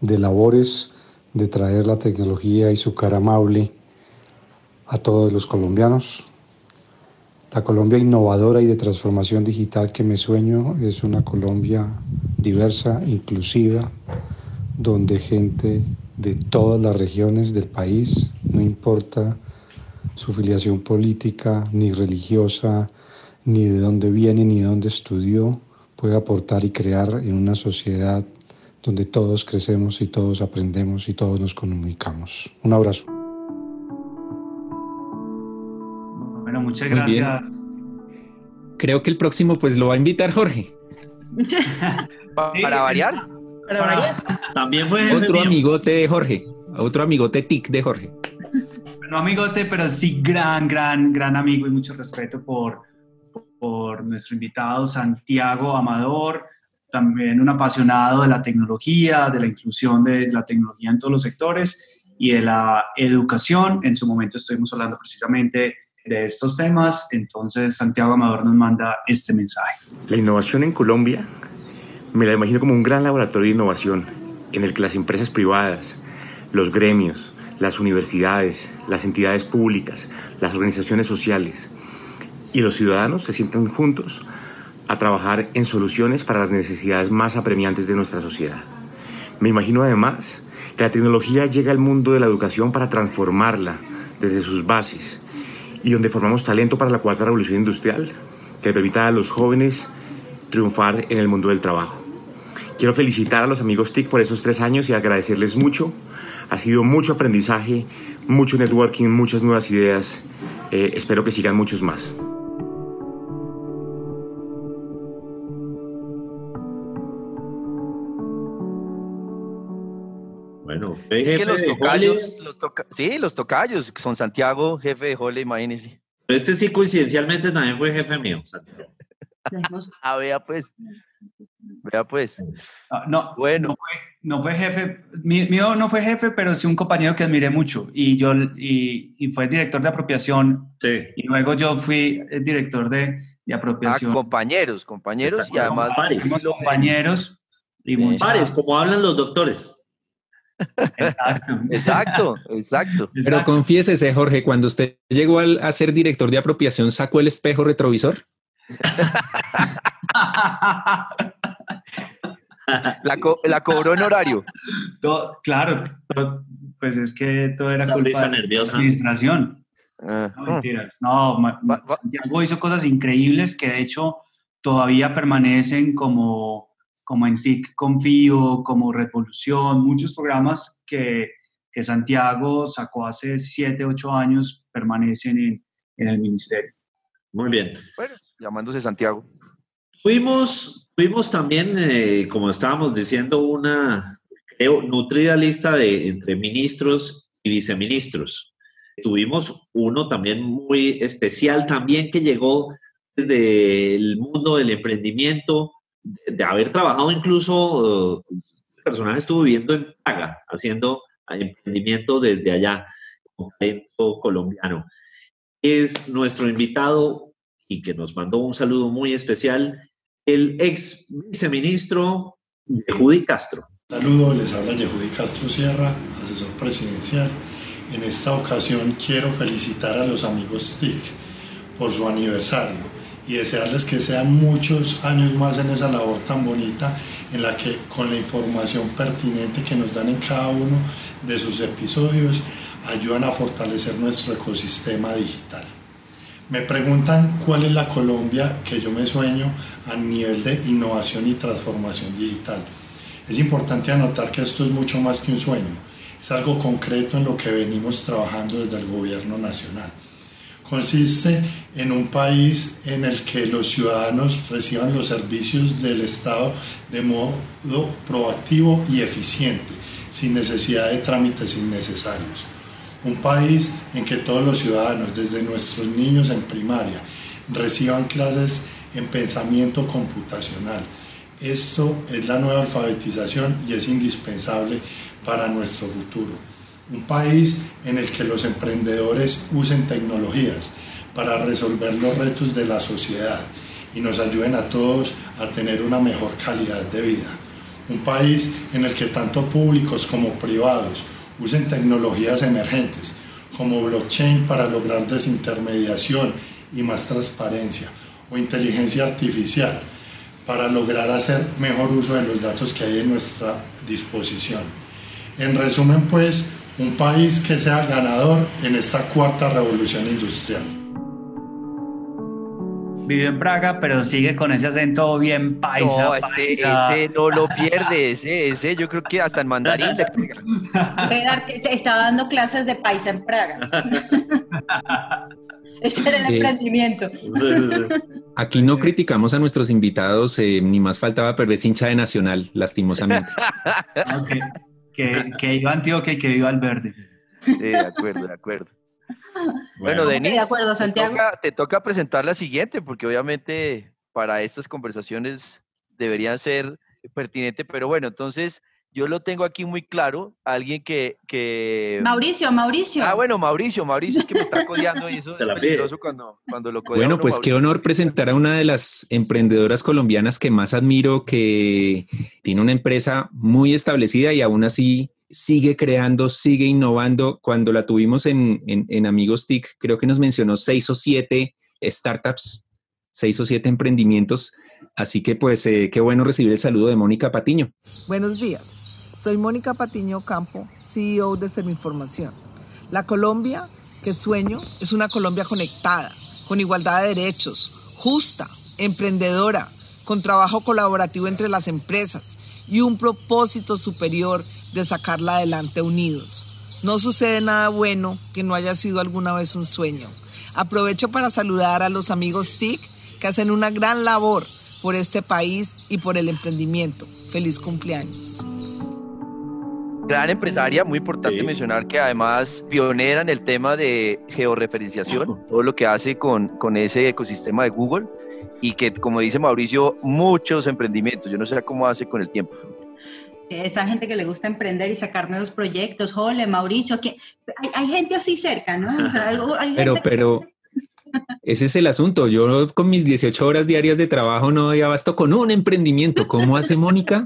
de labores de traer la tecnología y su cara amable a todos los colombianos. La Colombia innovadora y de transformación digital que me sueño es una Colombia diversa, inclusiva, donde gente de todas las regiones del país, no importa su filiación política, ni religiosa, ni de dónde viene, ni de dónde estudió, puede aportar y crear en una sociedad donde todos crecemos y todos aprendemos y todos nos comunicamos. Un abrazo. Bueno, muchas gracias. Creo que el próximo pues lo va a invitar Jorge. (laughs) ¿Para variar? Para variar. También fue otro amigote de Jorge, otro amigote tic de Jorge. No amigote, pero sí gran, gran, gran amigo y mucho respeto por, por nuestro invitado Santiago Amador, también un apasionado de la tecnología, de la inclusión de la tecnología en todos los sectores y de la educación. En su momento estuvimos hablando precisamente de estos temas, entonces Santiago Amador nos manda este mensaje. La innovación en Colombia me la imagino como un gran laboratorio de innovación en el que las empresas privadas, los gremios, las universidades, las entidades públicas, las organizaciones sociales y los ciudadanos se sientan juntos a trabajar en soluciones para las necesidades más apremiantes de nuestra sociedad. Me imagino además que la tecnología llega al mundo de la educación para transformarla desde sus bases y donde formamos talento para la cuarta revolución industrial que permita a los jóvenes triunfar en el mundo del trabajo. Quiero felicitar a los amigos TIC por esos tres años y agradecerles mucho. Ha sido mucho aprendizaje, mucho networking, muchas nuevas ideas. Eh, espero que sigan muchos más. Bueno, es que los tocayos, los toca sí, los tocayos, son Santiago, jefe de Jole, imagínense. Este sí coincidencialmente también fue jefe mío, Santiago. ah, vea pues. Vea pues. Ah, no, bueno. No fue, jefe, mío no fue jefe, pero sí un compañero que admiré mucho y yo y, y fue director de apropiación. Sí. Y luego yo fui el director de, de apropiación. Ah, compañeros, compañeros y además pares. compañeros. Y pares, como hablan los doctores. Exacto. (laughs) exacto, exacto. Pero confiésese, Jorge, cuando usted llegó a ser director de apropiación, ¿sacó el espejo retrovisor? (laughs) la, la, cobró en horario. Todo, claro, pues es que todo era culpa de la administración. no, mentiras. No, Santiago hizo cosas increíbles que de hecho todavía permanecen como, como en TIC Confío, como Revolución, muchos programas que, que Santiago sacó hace 7, 8 años permanecen en, en el ministerio. Muy bien. Bueno, llamándose Santiago. Fuimos, fuimos también, eh, como estábamos diciendo, una creo, nutrida lista de entre ministros y viceministros. Tuvimos uno también muy especial, también que llegó desde el mundo del emprendimiento, de, haber trabajado incluso, uh, personal estuvo viviendo en Praga, haciendo emprendimiento desde allá, un colombiano. Es nuestro invitado y que nos mandó un saludo muy especial, el ex viceministro Yehudi Castro. Saludo, les habla Yehudi Castro Sierra, asesor presidencial. En esta ocasión quiero felicitar a los amigos TIC por su aniversario y desearles que sean muchos años más en esa labor tan bonita en la que con la información pertinente que nos dan en cada uno de sus episodios ayudan a fortalecer nuestro ecosistema digital. Me preguntan cuál es la Colombia que yo me sueño a nivel de innovación y transformación digital. Es importante anotar que esto es mucho más que un sueño, es algo concreto en lo que venimos trabajando desde el gobierno nacional. Consiste en un país en el que los ciudadanos reciban los servicios del Estado de modo proactivo y eficiente, sin necesidad de trámites innecesarios un país en que todos los ciudadanos, desde nuestros niños en primaria, reciban clases en pensamiento computacional. Esto es la nueva alfabetización y es indispensable para nuestro futuro. Un país en el que los emprendedores usen tecnologías para resolver los retos de la sociedad y nos ayuden a todos a tener una mejor calidad de vida. Un país en el que tanto públicos como privados usen tecnologías emergentes como blockchain para lograr desintermediación y más transparencia o inteligencia artificial para lograr hacer mejor uso de los datos que hay en nuestra disposición. En resumen, pues, un país que sea ganador en esta cuarta revolución industrial. Vive en Praga, pero sigue con ese acento bien paisa. No, ese, ese no lo pierde, ese, ese yo creo que hasta en mandarín le pega. Estaba dando clases de paisa en Praga. (laughs) Ese era el emprendimiento. Aquí no criticamos a nuestros invitados, eh, ni más faltaba perder hincha de Nacional, lastimosamente. (laughs) okay. que, que iba Antioquia y que iba al verde. Sí, de acuerdo, de acuerdo. Bueno, Denis, de acuerdo, Santiago. Te toca, te toca presentar la siguiente, porque obviamente para estas conversaciones deberían ser pertinentes, pero bueno, entonces yo lo tengo aquí muy claro, alguien que, que... Mauricio, Mauricio. Ah, bueno, Mauricio, Mauricio es que me está codeando y eso (laughs) Se la es peligroso cuando, cuando lo codea Bueno, pues Mauricio. qué honor presentar a una de las emprendedoras colombianas que más admiro, que tiene una empresa muy establecida y aún así sigue creando, sigue innovando. Cuando la tuvimos en, en, en Amigos TIC, creo que nos mencionó seis o siete startups, seis o siete emprendimientos. Así que pues eh, qué bueno recibir el saludo de Mónica Patiño. Buenos días, soy Mónica Patiño Campo, CEO de Serinformación. La Colombia que sueño es una Colombia conectada, con igualdad de derechos, justa, emprendedora, con trabajo colaborativo entre las empresas y un propósito superior de sacarla adelante unidos. No sucede nada bueno que no haya sido alguna vez un sueño. Aprovecho para saludar a los amigos TIC que hacen una gran labor por este país y por el emprendimiento. Feliz cumpleaños. Gran empresaria, muy importante sí. mencionar que además pionera en el tema de georreferenciación, todo lo que hace con, con ese ecosistema de Google y que, como dice Mauricio, muchos emprendimientos. Yo no sé cómo hace con el tiempo. Esa gente que le gusta emprender y sacar nuevos proyectos, Jole, Mauricio, que hay, hay gente así cerca, ¿no? O sea, hay pero, pero, ese es el asunto. Yo con mis 18 horas diarias de trabajo no doy abasto con un emprendimiento. ¿Cómo hace Mónica?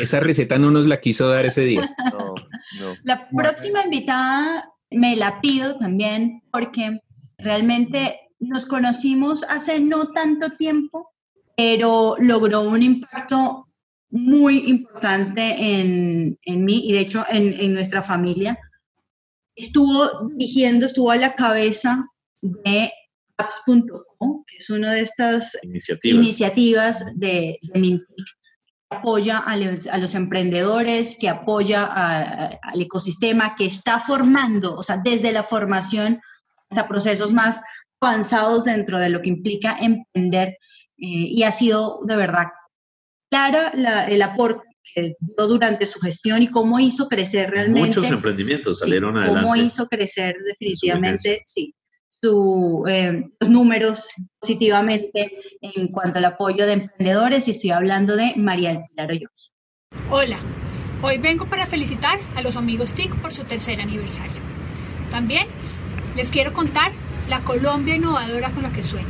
Esa receta no nos la quiso dar ese día. No, no. La próxima invitada me la pido también porque realmente nos conocimos hace no tanto tiempo, pero logró un impacto muy importante en, en mí y de hecho en, en nuestra familia. Estuvo dirigiendo, estuvo a la cabeza de apps.com, que es una de estas iniciativas, iniciativas de, de Mintic, que apoya a, le, a, los emprendedores, que apoya a, a, al ecosistema, que está formando, o sea, desde la formación hasta procesos más avanzados dentro de lo que implica emprender eh, y ha sido de verdad clara la, el aporte que dio durante su gestión y cómo hizo crecer realmente. Muchos emprendimientos salieron sí, adelante. Cómo hizo crecer definitivamente, sí, su, eh, los números positivamente en cuanto al apoyo de emprendedores y estoy hablando de María del Pilar. Hola, hoy vengo para felicitar a los amigos TIC por su tercer aniversario. También les quiero contar la Colombia innovadora con la que sueño.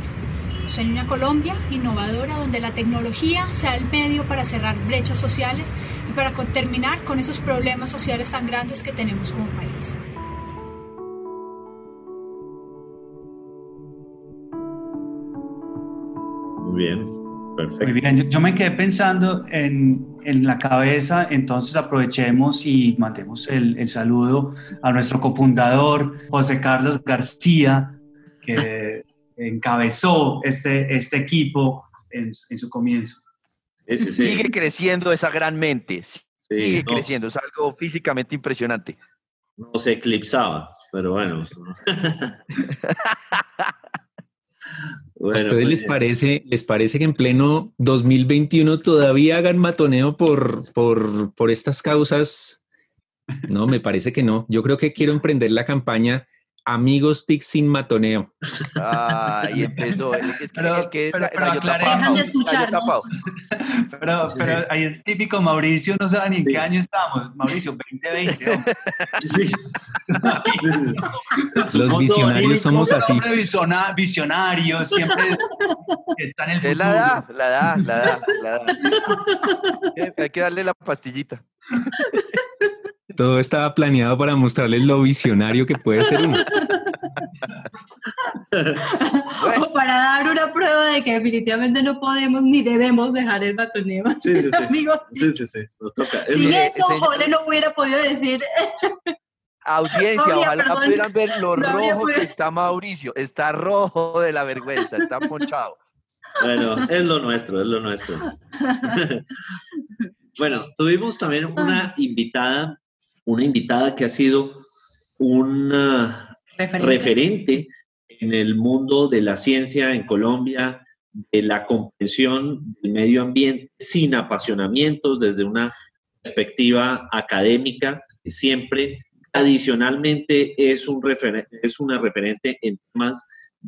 Sueño una Colombia innovadora donde la tecnología sea el medio para cerrar brechas sociales y para terminar con esos problemas sociales tan grandes que tenemos como país. Muy bien, perfecto. Muy bien, yo, yo me quedé pensando en, en, la cabeza, entonces aprovechemos y mandemos el, el saludo a nuestro cofundador, José Carlos García, que encabezó este, este equipo en, en su comienzo. Sí, sí, sí. Sigue creciendo esa gran mente, sigue creciendo, es algo físicamente impresionante. No se eclipsaba, pero bueno. (laughs) Bueno, ¿A ustedes pues, les parece, les parece que en pleno 2021 todavía hagan matoneo por, por, por estas causas? No, me parece que no. Yo creo que quiero emprender la campaña Amigos TIC sin matoneo. Ah, y empezó. El que es pero, el que pero, pero Dejan de escucharnos. Pero, pero ahí es típico, Mauricio, no sabe ni en sí. qué año estamos. Mauricio, 2020. ¿no? Sí. Los visionarios somos así. Visionarios, siempre está en el futuro. Es la edad, la edad, la edad, la edad. Hay que darle la pastillita. (laughs) Todo estaba planeado para mostrarles lo visionario que puede ser uno. Bueno. (laughs) O para dar una prueba de que definitivamente no podemos ni debemos dejar el batoneo. Sí, sí, sí. (laughs) Amigos. Sí, sí, sí. Nos toca. Sin es eso, Jole no hubiera podido decir. (laughs) Audiencia, ojalá pudieran ver lo rojo que está Mauricio. Está rojo de la vergüenza, está ponchado. Bueno, es lo nuestro, es lo nuestro. bueno, tuvimos también una invitada, una invitada que ha sido una referente. en el mundo de la ciencia en Colombia, de la comprensión del medio ambiente sin apasionamientos desde una perspectiva académica, siempre adicionalmente es, un es una referente en temas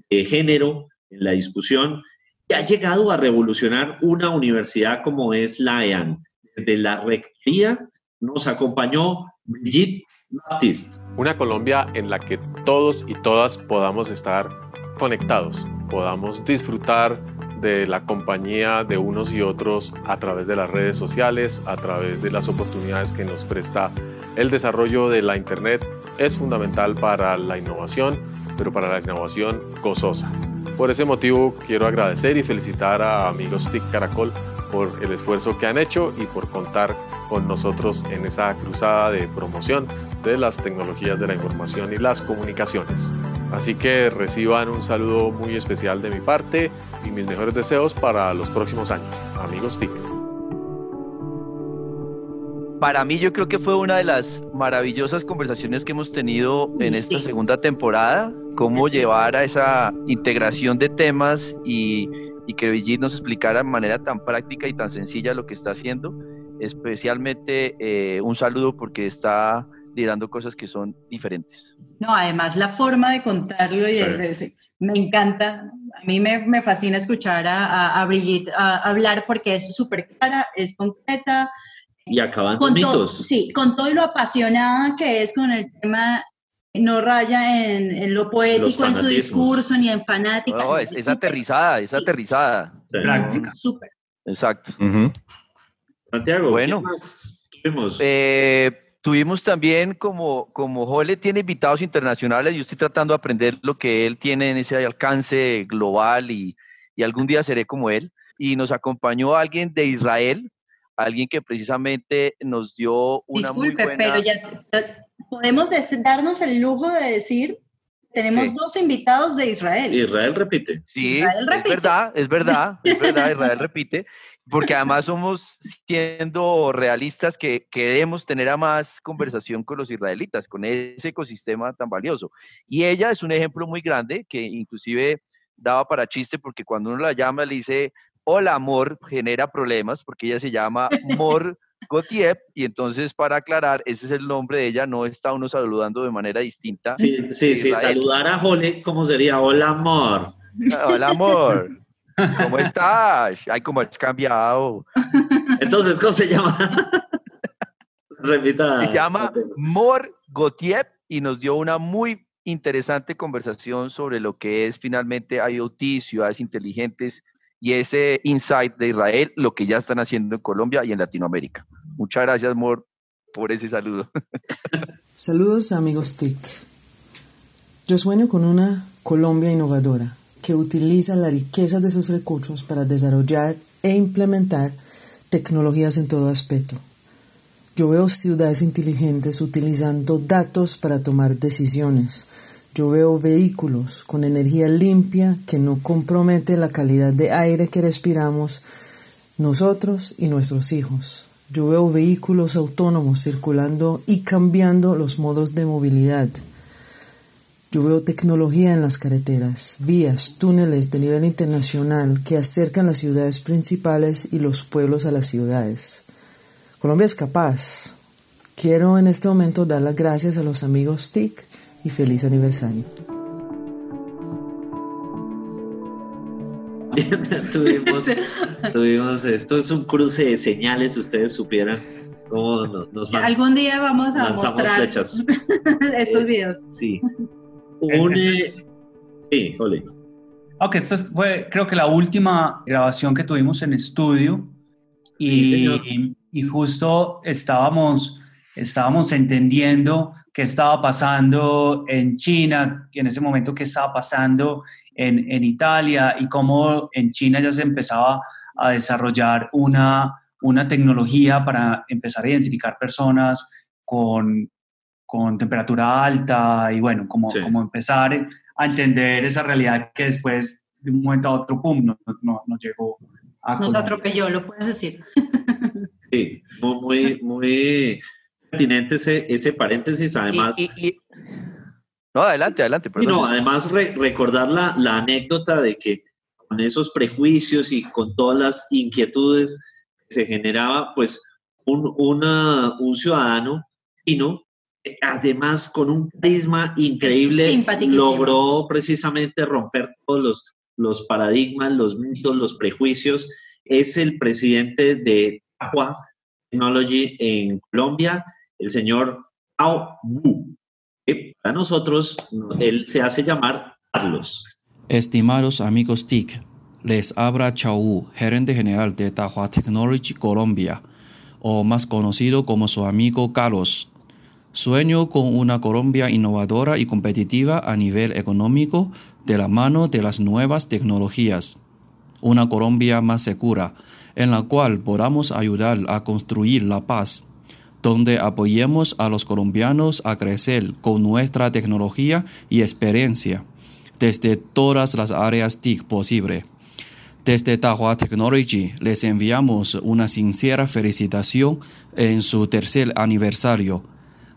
de género, en la discusión, y ha llegado a revolucionar una universidad como es la EAN. Desde la rectoría nos acompañó Brigitte Baptiste. Una Colombia en la que todos y todas podamos estar conectados, podamos disfrutar de la compañía de unos y otros a través de las redes sociales, a través de las oportunidades que nos presta el desarrollo de la Internet, es fundamental para la innovación, pero para la innovación gozosa. Por ese motivo quiero agradecer y felicitar a amigos TIC Caracol por el esfuerzo que han hecho y por contar con nosotros en esa cruzada de promoción de las tecnologías de la información y las comunicaciones. Así que reciban un saludo muy especial de mi parte y mis mejores deseos para los próximos años. Amigos TIC. Para mí yo creo que fue una de las maravillosas conversaciones que hemos tenido en esta segunda temporada, cómo llevar a esa integración de temas y, que Brigitte nos explicara de manera tan práctica y tan sencilla lo que está haciendo. Especialmente eh, un saludo porque está liderando cosas que son diferentes. No, además la forma de contarlo y de, me encanta. A mí me, fascina escuchar a, a, Brigitte hablar porque es súper clara, es concreta. Y acabando mitos. sí, con todo lo apasionada que es con el tema, no raya en, lo poético en su discurso ni en fanática. No, es, aterrizada, es aterrizada. Práctica. Súper. Exacto. Santiago, bueno, eh, Tuvimos también, como, como Jole tiene invitados internacionales, yo estoy tratando de aprender lo que él tiene en ese alcance global y, y algún día seré como él. Y nos acompañó alguien de Israel, alguien que precisamente nos dio una Disculpe, muy buena... pero ya podemos darnos el lujo de decir tenemos dos invitados de Israel. Israel repite. Sí, Israel repite. es verdad, es verdad, (laughs) es verdad, Israel repite porque además somos siendo realistas que queremos tener a más conversación con los israelitas, con ese ecosistema tan valioso. Y ella es un ejemplo muy grande que inclusive daba para chiste porque cuando uno la llama le dice, hola amor, genera problemas porque ella se llama (laughs) Mor Gautier y entonces para aclarar, ese es el nombre de ella, no está uno saludando de manera distinta. Sí, sí, sí, saludar a Jole, ¿cómo sería? Hola amor. Hola amor. ¿Cómo (laughs) estás? Ay, cómo has cambiado. Entonces, ¿cómo se llama? (laughs) se, llama Mor Gautier y nos dio una muy interesante conversación sobre lo que es finalmente IoT, ciudades inteligentes y ese insight de Israel, lo que ya están haciendo en Colombia y en Latinoamérica. Muchas gracias, Mor, por ese saludo. (laughs) Saludos, amigos TIC. Yo sueño con una Colombia innovadora que utiliza la riqueza de sus recursos para desarrollar e implementar tecnologías en todo aspecto. Yo veo ciudades inteligentes utilizando datos para tomar decisiones. Yo veo vehículos con energía limpia que no compromete la calidad de aire que respiramos nosotros y nuestros hijos. Yo veo vehículos autónomos circulando y cambiando los modos de movilidad. Yo veo tecnología en las carreteras, vías, túneles de nivel internacional que acercan las ciudades principales y los pueblos a las ciudades. Colombia es capaz. Quiero en este momento dar las gracias a los amigos TIC y feliz aniversario. (laughs) tuvimos, tuvimos, esto es un cruce de señales, ustedes supieran cómo nos, Algún día vamos a mostrar (laughs) estos videos. Sí. Sí, Ok, esta fue creo que la última grabación que tuvimos en estudio y, y justo estábamos, estábamos entendiendo qué estaba pasando en China, en ese momento qué estaba pasando en, en Italia y cómo en China ya se empezaba a desarrollar una, una tecnología para empezar a identificar personas con, con temperatura alta y bueno, como, como empezar a entender esa realidad que después de un momento a otro, pum, nos, no, llegó a... Nos atropelló, lo puedes decir. Sí, muy, muy pertinente ese, ese paréntesis, además... No, adelante, adelante. no, además recordar la, la anécdota de que con esos prejuicios y con todas las inquietudes se generaba, pues, un, una, un ciudadano no además con un carisma increíble, logró precisamente romper todos los, los paradigmas, los mitos, los prejuicios. Es el presidente de Agua Technology en Colombia, el señor Ao Wu. Para nosotros, él se hace llamar Carlos. Estimados amigos TIC, les habla Chau, gerente general de Tahua Technology Colombia, o más conocido como su amigo Carlos. Sueño con una Colombia innovadora y competitiva a nivel económico de la mano de las nuevas tecnologías. Una Colombia más segura, en la cual podamos ayudar a construir la paz, donde apoyemos a los colombianos a crecer con nuestra tecnología y experiencia desde todas las áreas TIC posible. Desde Tahua Technology les enviamos una sincera felicitación en su tercer aniversario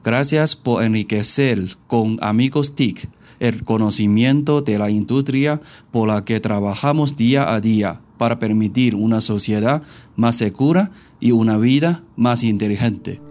Gracias por enriquecer con amigos TIC el conocimiento de la industria por la que trabajamos día a día para permitir una sociedad más segura y una vida más inteligente.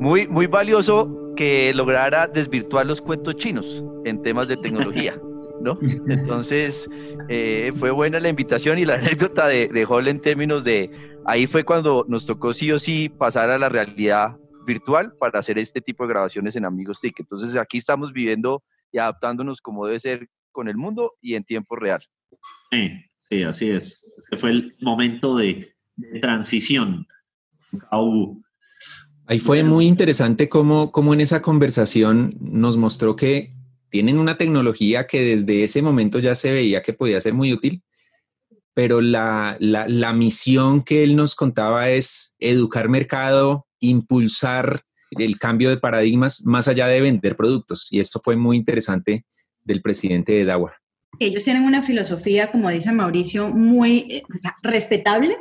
Muy, muy valioso que lograra desvirtuar los cuentos chinos en temas de tecnología, ¿no? (laughs) Entonces, eh, fue buena la invitación y la (laughs) anécdota de, de Hall en términos de ahí fue cuando nos tocó sí o sí pasar a la realidad virtual para hacer este tipo de grabaciones en Amigos TIC. Entonces aquí estamos viviendo y adaptándonos como debe ser con el mundo y en tiempo real. Sí, sí, así es. Este fue el momento de, transición. Ahí fue muy interesante cómo, cómo en esa conversación nos mostró que tienen una tecnología que desde ese momento ya se veía que podía ser muy útil, pero la, misión que él nos contaba es educar mercado, impulsar el cambio de paradigmas más allá de vender productos. Y esto fue muy interesante del presidente de DAWA. Ellos tienen una filosofía, como dice Mauricio, muy eh, respetable,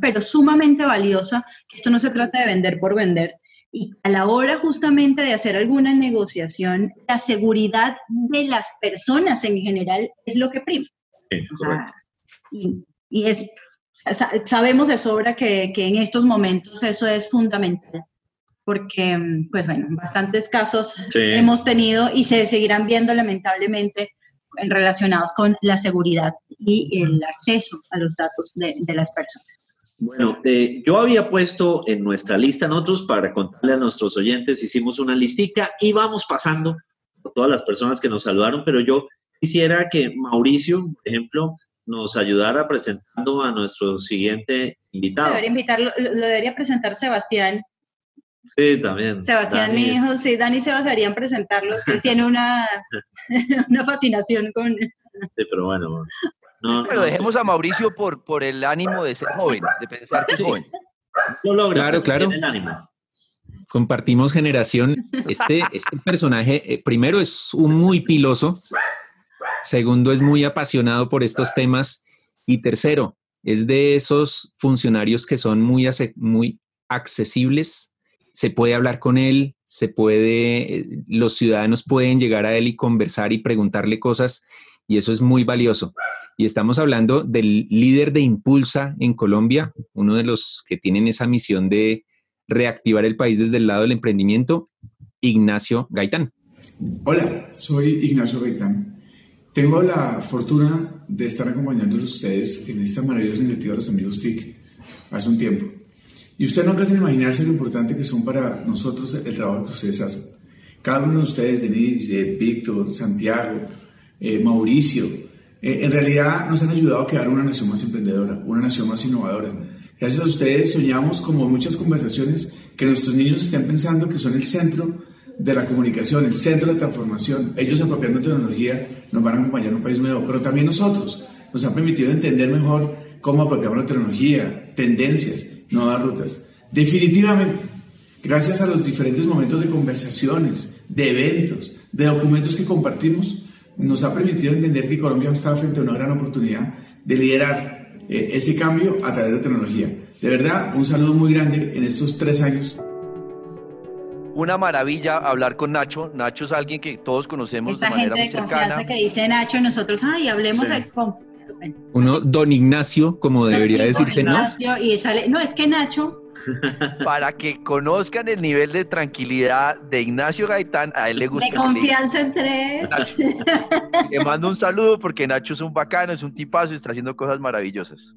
pero sumamente valiosa, esto no se trata de vender por vender. Y a la hora justamente de hacer alguna negociación, la seguridad de las personas en general es lo que prima. Y, es, sabemos de sobra que, que, en estos momentos eso es fundamental, porque, pues bueno, bastantes casos hemos tenido y se seguirán viendo lamentablemente relacionados con la seguridad y el acceso a los datos de, de las personas. Bueno, eh, yo había puesto en nuestra lista, nosotros para contarle a nuestros oyentes, hicimos una listica y vamos pasando por todas las personas que nos saludaron, pero yo quisiera que Mauricio, por ejemplo, nos ayudara presentando a nuestro siguiente invitado. Debería invitarlo, lo debería presentar Sebastián. Sí, también. Sebastián, mi hijo, sí, Dani y Sebas deberían presentarlos, que tiene una, (laughs) (laughs) una fascinación con... Sí, pero bueno. No, pero dejemos a Mauricio por, por el ánimo de ser joven, de pensar que es joven. claro, claro. Compartimos generación. Este, este personaje, eh, primero es un muy piloso, Segundo, es muy apasionado por estos temas. Y tercero, es de esos funcionarios que son muy, muy accesibles. Se puede hablar con él, se puede, los ciudadanos pueden llegar a él y conversar y preguntarle cosas y eso es muy valioso. Y estamos hablando del líder de Impulsa en Colombia, uno de los que tienen esa misión de reactivar el país desde el lado del emprendimiento, Ignacio Gaitán. Hola, soy Ignacio Gaitán. Tengo la fortuna de estar acompañándolos ustedes en esta maravillosa iniciativa de los amigos TIC hace un tiempo. Y ustedes no alcanzan a imaginarse lo importante que son para nosotros el trabajo que ustedes hacen. Cada uno de ustedes, Denise, Víctor, Santiago, eh, Mauricio, eh, en realidad nos han ayudado a crear una nación más emprendedora, una nación más innovadora. Gracias a ustedes soñamos, como muchas conversaciones, que nuestros niños estén pensando que son el centro de la comunicación, el centro de transformación. Ellos apropiando tecnología nos van a acompañar a un país nuevo, pero también nosotros nos han permitido entender mejor cómo apropiamos la tecnología, tendencias, nuevas rutas. Definitivamente gracias a los diferentes momentos de conversaciones, de eventos, de documentos que compartimos, nos ha permitido entender que Colombia está frente a una gran oportunidad de liderar eh, ese cambio a través de tecnología. De verdad, un saludo muy grande en estos tres años. Una maravilla hablar con Nacho. Nacho es alguien que todos conocemos Esa de manera gente de confianza que dice Nacho, nosotros, ay, hablemos de... Uno, don Ignacio, como debería decirse, ¿no? Ignacio, y sale, no, es que Nacho (laughs) para que conozcan el nivel de tranquilidad de Ignacio Gaitán, a él le gusta. De confianza entre (laughs) Le mando un saludo porque Nacho es un bacano, es un tipazo y está haciendo cosas maravillosas.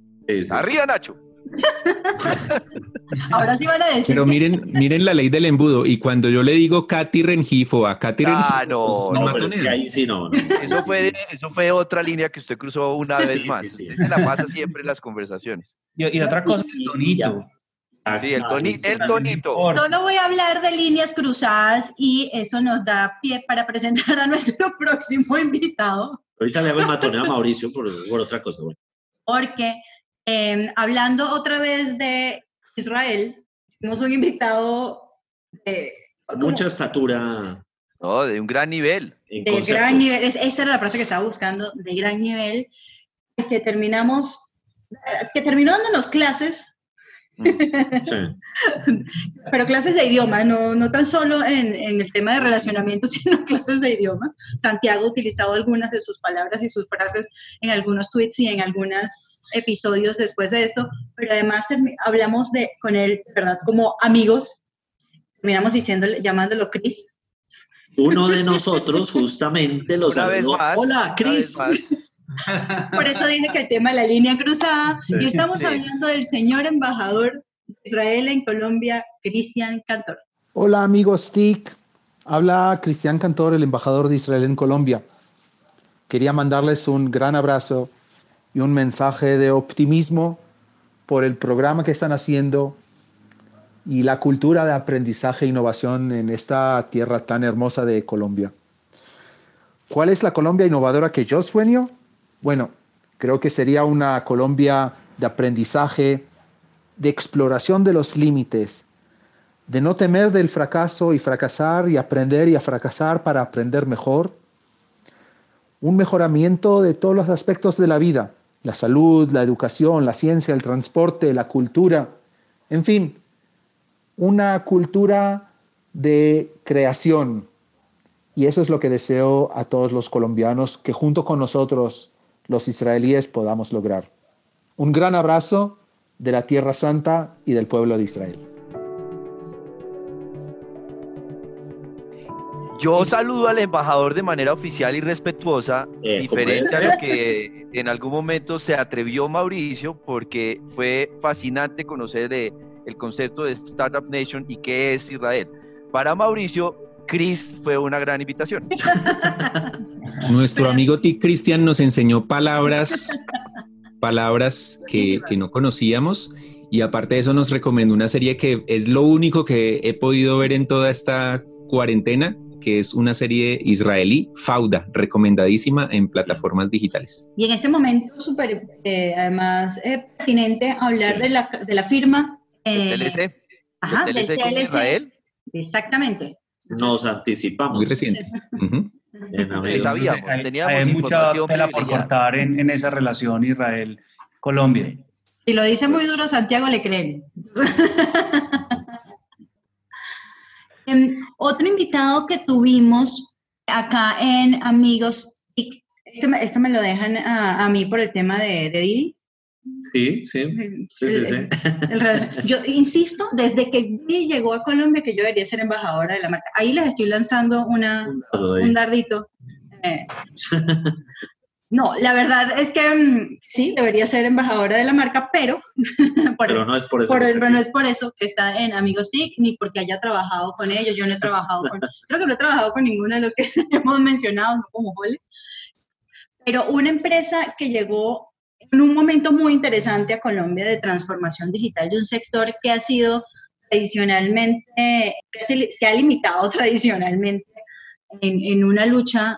Arriba, Nacho. (laughs) Ahora sí van a decir. Pero miren, miren la ley del embudo. Y cuando yo le digo Katy Rengifo a Katy ah, Rengifo, no, pues, no, ahí sí no, Eso, fue, eso fue otra línea que usted cruzó una vez más. Sí, sí. la pasa siempre en las conversaciones. Y, otra cosa, bonito. Sí, el, el tonito. Solo voy a hablar de líneas cruzadas y eso nos da pie para presentar a nuestro (laughs) próximo invitado. Ahorita le hago el matoneo a Mauricio por, otra cosa. Porque em, hablando otra vez de Israel, tenemos un invitado de... Mucha estatura. No, de un gran nivel. De gran nivel, esa era la frase que estaba buscando, de gran nivel, que terminamos, que terminó dándonos clases (laughs) Pero clases de idioma, no, no tan solo en, en, el tema de relacionamiento, (laughs) sino clases de idioma. Santiago ha utilizado algunas de sus palabras y sus frases en algunos tweets y en algunos episodios después de esto, pero además hablamos de, con él, ¿verdad? Como amigos, terminamos diciéndole, llamándolo Chris. Uno de nosotros justamente los saludó. Hola, Chris. Por eso dije que el tema de la línea cruzada. y estamos hablando del señor embajador de Israel en Colombia, Cristian Cantor. Hola amigos TIC, habla Cristian Cantor, el embajador de Israel en Colombia. Quería mandarles un gran abrazo y un mensaje de optimismo por el programa que están haciendo y la cultura de aprendizaje e innovación en esta tierra tan hermosa de Colombia. ¿Cuál es la Colombia innovadora que yo sueño? Bueno, creo que sería una Colombia de aprendizaje, de exploración de los límites, de no temer del fracaso y fracasar y aprender y a fracasar para aprender mejor. Un mejoramiento de todos los aspectos de la vida, la salud, la educación, la ciencia, el transporte, la cultura, en fin, una cultura de creación. Y eso es lo que deseo a todos los colombianos que junto con nosotros los israelíes podamos lograr. Un gran abrazo de la Tierra Santa y del pueblo de Israel. Yo saludo al embajador de manera oficial y respetuosa, eh, diferente a lo que en algún momento se atrevió Mauricio, porque fue fascinante conocer eh, el concepto de Startup Nation y qué es Israel. Para Mauricio, Chris fue una gran invitación. (laughs) Nuestro amigo Tick Cristian nos enseñó palabras, palabras que, no conocíamos y aparte de eso nos recomendó una serie que es lo único que he podido ver en toda esta cuarentena, que es una serie israelí, Fauda, recomendadísima en plataformas digitales. Y en este momento súper, eh, además, eh, pertinente hablar de, la, de la firma. Eh, TLC? Ajá, del TLC. Israel. Exactamente. Nos anticipamos. Muy reciente. (laughs) hay, mucha tela por cortar en, esa relación Israel-Colombia. Si lo dice muy duro Santiago, le creen. (laughs) Em, otro invitado que tuvimos acá en Amigos, esto me, lo dejan a, mí por el tema de, de Didi, Sí, sí. yo insisto, desde que llegó a Colombia, que yo debería ser embajadora de la marca. Ahí les estoy lanzando una, un dardito. Eh, no, la verdad es que mm, sí, debería ser embajadora de la marca, pero, (laughs) pero no es por eso. no es por eso que está en Amigos TIC, ni porque haya trabajado con ellos. Yo no he trabajado con, (laughs) creo que no he trabajado con ninguno de los que (laughs) hemos mencionado, no como Jole. Pero una empresa que llegó en un momento muy interesante a Colombia de transformación digital de un sector que ha sido tradicionalmente, que se, ha limitado (laughs) tradicionalmente en, una lucha,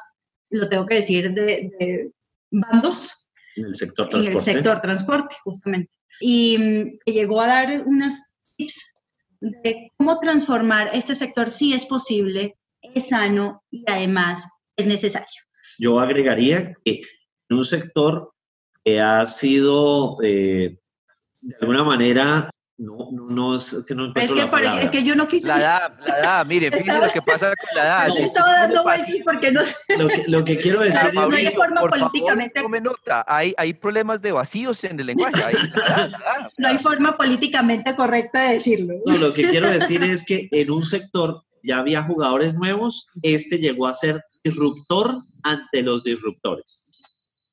lo tengo que decir, de, bandos. En el sector transporte. En el sector transporte, justamente. Y mm, que llegó a dar unas tips de cómo transformar este sector si es posible, es sano y además es necesario. Yo agregaría que en un sector que ha sido eh, de alguna manera no, no, no, es que no es que, es que yo no quise. La edad, la edad, mire, fíjese lo que pasa con la edad. No, estaba dando vueltas porque no lo que, lo que quiero decir es. No hay forma políticamente. Favor, tome nota, hay, hay problemas de vacíos en el lenguaje. Hay, la edad, la no hay forma políticamente correcta de decirlo. No, lo que quiero decir es que en un sector ya había jugadores nuevos, este llegó a ser disruptor ante los disruptores.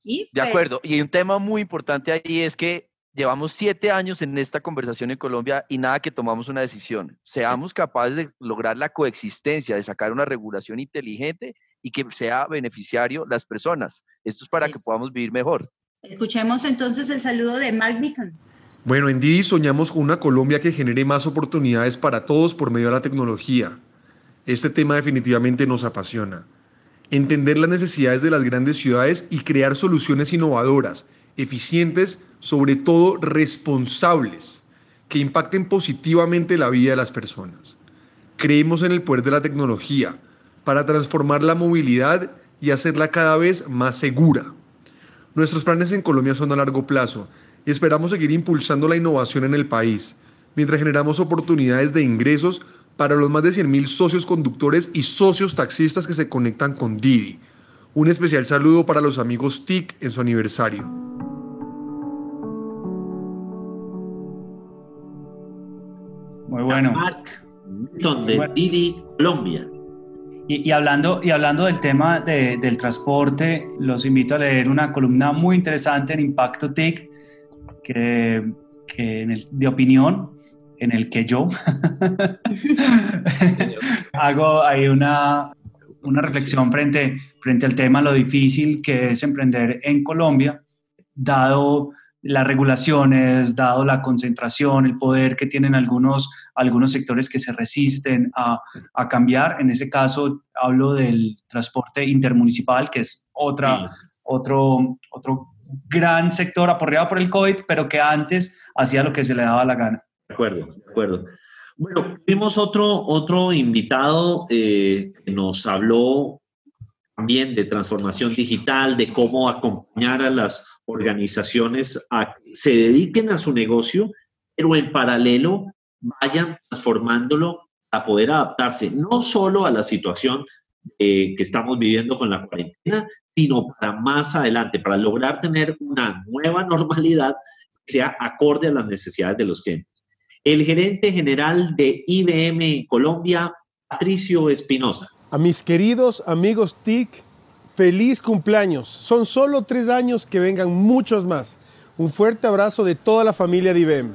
¿Y? De Pues, acuerdo. Y un tema muy importante ahí es que llevamos siete años en esta conversación en Colombia y nada que tomamos una decisión. Seamos capaces de lograr la coexistencia, de sacar una regulación inteligente y que sea beneficiario las personas. Esto es para Sí. que podamos vivir mejor. Escuchemos entonces el saludo de Mark Beacon. Bueno, en Didi soñamos con una Colombia que genere más oportunidades para todos por medio de la tecnología. Este tema definitivamente nos apasiona. Entender las necesidades de las grandes ciudades y crear soluciones innovadoras, eficientes, sobre todo responsables, que impacten positivamente la vida de las personas. Creemos en el poder de la tecnología para transformar la movilidad y hacerla cada vez más segura. Nuestros planes en Colombia son a largo plazo y esperamos seguir impulsando la innovación en el país, mientras generamos oportunidades de ingresos para los más de 100.000 socios conductores y socios taxistas que se conectan con Didi. Un especial saludo para los amigos TIC en su aniversario. Muy bueno. De Didi Colombia. Y, y hablando, y hablando del tema de- del transporte, los invito a leer una columna muy interesante en Impacto TIC, que, que en el- de opinión, en el que yo (laughs) (laughs) hago ahí una, una reflexión frente, frente al tema, lo difícil que es emprender en Colombia, dado las regulaciones, dado la concentración, el poder que tienen algunos, algunos sectores que se resisten a, a cambiar. En ese caso, hablo del transporte intermunicipal, que es otra, otro, otro gran sector aporreado por el COVID, pero que antes hacía lo que se le daba la gana. De acuerdo, de acuerdo. Bueno, tuvimos otro, otro invitado eh, que nos habló también de transformación digital, de cómo acompañar a las organizaciones a que se dediquen a su negocio, pero en paralelo vayan transformándolo a poder adaptarse no solo a la situación eh, que estamos viviendo con la cuarentena, sino para más adelante, para lograr tener una nueva normalidad que sea acorde a las necesidades de los clientes. El gerente general de IBM en Colombia, Patricio Espinosa. A mis queridos amigos TIC, feliz cumpleaños. Son solo tres años que vengan muchos más. Un fuerte abrazo de toda la familia de IBM.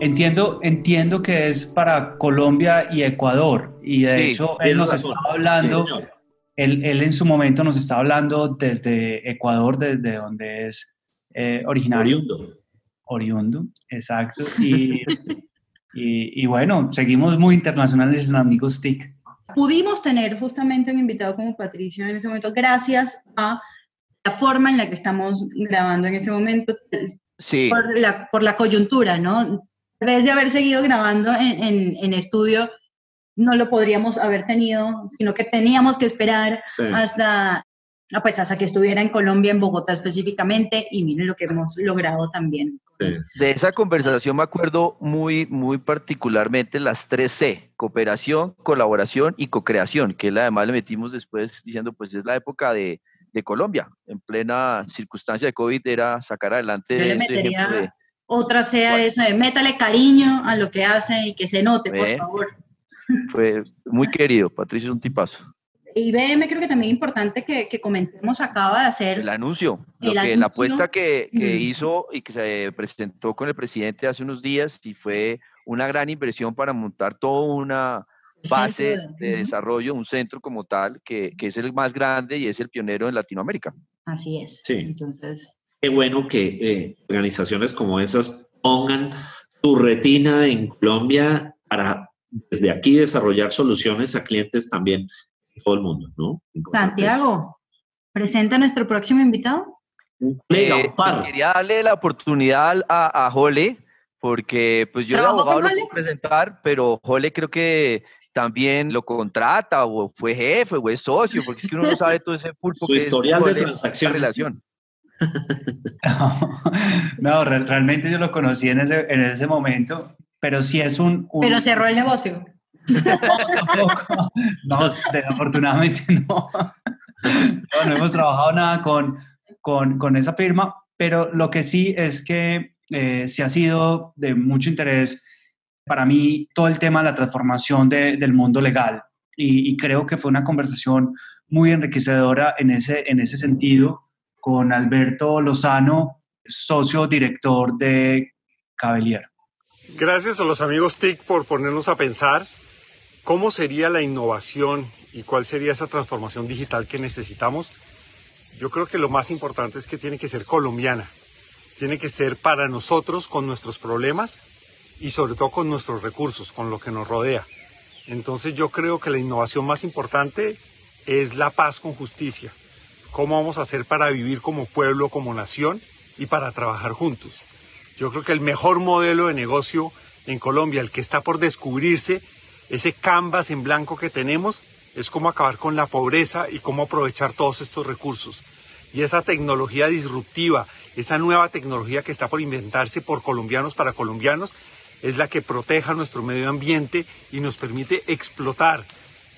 Entiendo, entiendo que es para Colombia y Ecuador. Y de Sí, hecho, él nos razón. estaba hablando, Sí, señor. él, él en su momento nos está hablando desde Ecuador, desde donde es eh, originario. Oriundo. Oriundo, exacto. Y, (laughs) y, y bueno, seguimos muy internacionales en Amigos TIC. Pudimos tener justamente un invitado como Patricio en ese momento, gracias a la forma en la que estamos grabando en este momento, Sí. por, la, por la coyuntura, ¿no? En vez de haber seguido grabando en, en, en estudio, no lo podríamos haber tenido, sino que teníamos que esperar Sí. hasta, pues hasta que estuviera en Colombia, en Bogotá específicamente, y miren lo que hemos logrado también. De esa conversación me acuerdo muy, muy particularmente las tres C, cooperación, colaboración y co-creación, que la además le metimos después diciendo, pues es la época de, de Colombia, en plena circunstancia de COVID, era sacar adelante Yo le metería de- otra sea eso de métale cariño a lo que hace y que se note, por favor. fue muy querido, Patricio es un tipazo. IBM creo que también es importante que, que comentemos, acaba de hacer El anuncio, lo El que, la anuncio. apuesta que, que Mm. hizo y que se presentó con el presidente hace unos días y fue una gran inversión para montar toda una base de desarrollo, un centro como tal, que, que es el más grande y es el pionero en Latinoamérica. Así es. Sí. Entonces, Qué bueno que eh, organizaciones como esas pongan tu retina en Colombia para desde aquí desarrollar soluciones a clientes también todo el mundo, ¿no? Santiago, presenta a nuestro próximo invitado. Eh, pues, quería darle la oportunidad a, a Jole, porque pues yo de abogado lo puedo presentar, pero Jole creo que también lo contrata o fue jefe o es socio, porque es que uno no sabe todo ese pulpo (laughs) Su historial de transacciones. Relación. (laughs) no, realmente yo lo conocí en ese, en ese momento, pero sí es un... Pero cerró el negocio. (laughs) No, desafortunadamente no. (laughs) no. No hemos trabajado nada con, con, con esa firma, pero lo que sí es que eh, sí ha sido de mucho interés para mí todo el tema de la transformación del mundo legal y, creo que fue una conversación muy enriquecedora en ese, en ese sentido con Alberto Lozano, socio director de Cabelier. Gracias a los amigos TIC por ponernos a pensar cómo sería la innovación y cuál sería esa transformación digital que necesitamos. Yo creo que lo más importante es que tiene que ser colombiana, tiene que ser para nosotros con nuestros problemas y sobre todo con nuestros recursos, con lo que nos rodea. Entonces yo creo que la innovación más importante es la paz con justicia. ¿Cómo vamos a hacer para vivir como pueblo, como nación y para trabajar juntos? Yo creo que el mejor modelo de negocio en Colombia, el que está por descubrirse, ese canvas en blanco que tenemos, es cómo acabar con la pobreza y cómo aprovechar todos estos recursos. Y esa tecnología disruptiva, esa nueva tecnología que está por inventarse por colombianos para colombianos, es la que proteja nuestro medio ambiente y nos permite explotar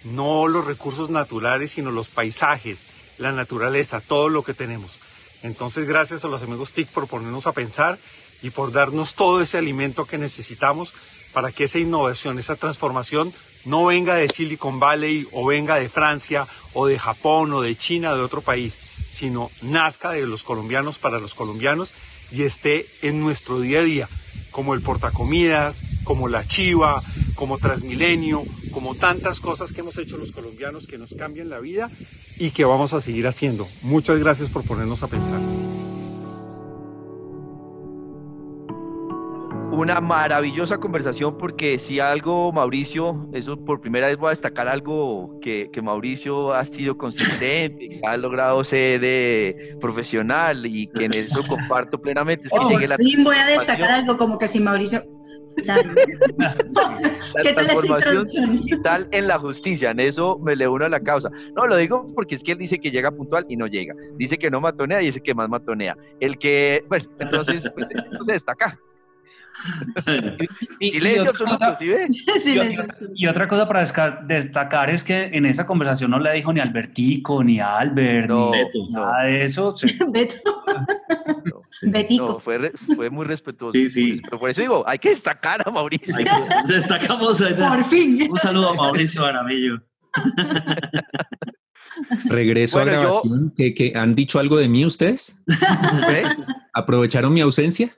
no los recursos naturales, sino los paisajes, la naturaleza, todo lo que tenemos. Entonces, gracias a los amigos TIC por ponernos a pensar y por darnos todo ese alimento que necesitamos para que esa innovación, esa transformación no venga de Silicon Valley o venga de Francia o de Japón o de China, de otro país, sino nazca de los colombianos para los colombianos y esté en nuestro día a día, como el portacomidas, como la chiva, como Transmilenio, como tantas cosas que hemos hecho los colombianos que nos cambian la vida y que vamos a seguir haciendo. Muchas gracias por ponernos a pensar. Una maravillosa conversación porque si algo, Mauricio, eso por primera vez voy a destacar algo que, que Mauricio ha sido consistente, ha logrado ser de profesional y que en eso comparto plenamente. Es que oh, llegue la sí, voy a destacar algo como que si Mauricio... (laughs) ¿Qué tal transformación digital en la justicia, en eso me le uno a la causa. No, lo digo porque es que él dice que llega puntual y no llega. Dice que no matonea y dice que más matonea. El que, bueno, entonces, pues, entonces (laughs) (laughs) y, otra cosa, para destacar es que en esa conversación no le dijo ni Albertico, ni Albert, ni nada de eso. (laughs) Betico. fue, fue, muy respetuoso. Sí, sí. Pero por eso digo, hay que destacar a Mauricio. destacamos. por fin. Un saludo a Mauricio Aramillo. Regreso a grabación. ¿Que, han dicho algo de mí ustedes? ¿Aprovecharon mi ausencia?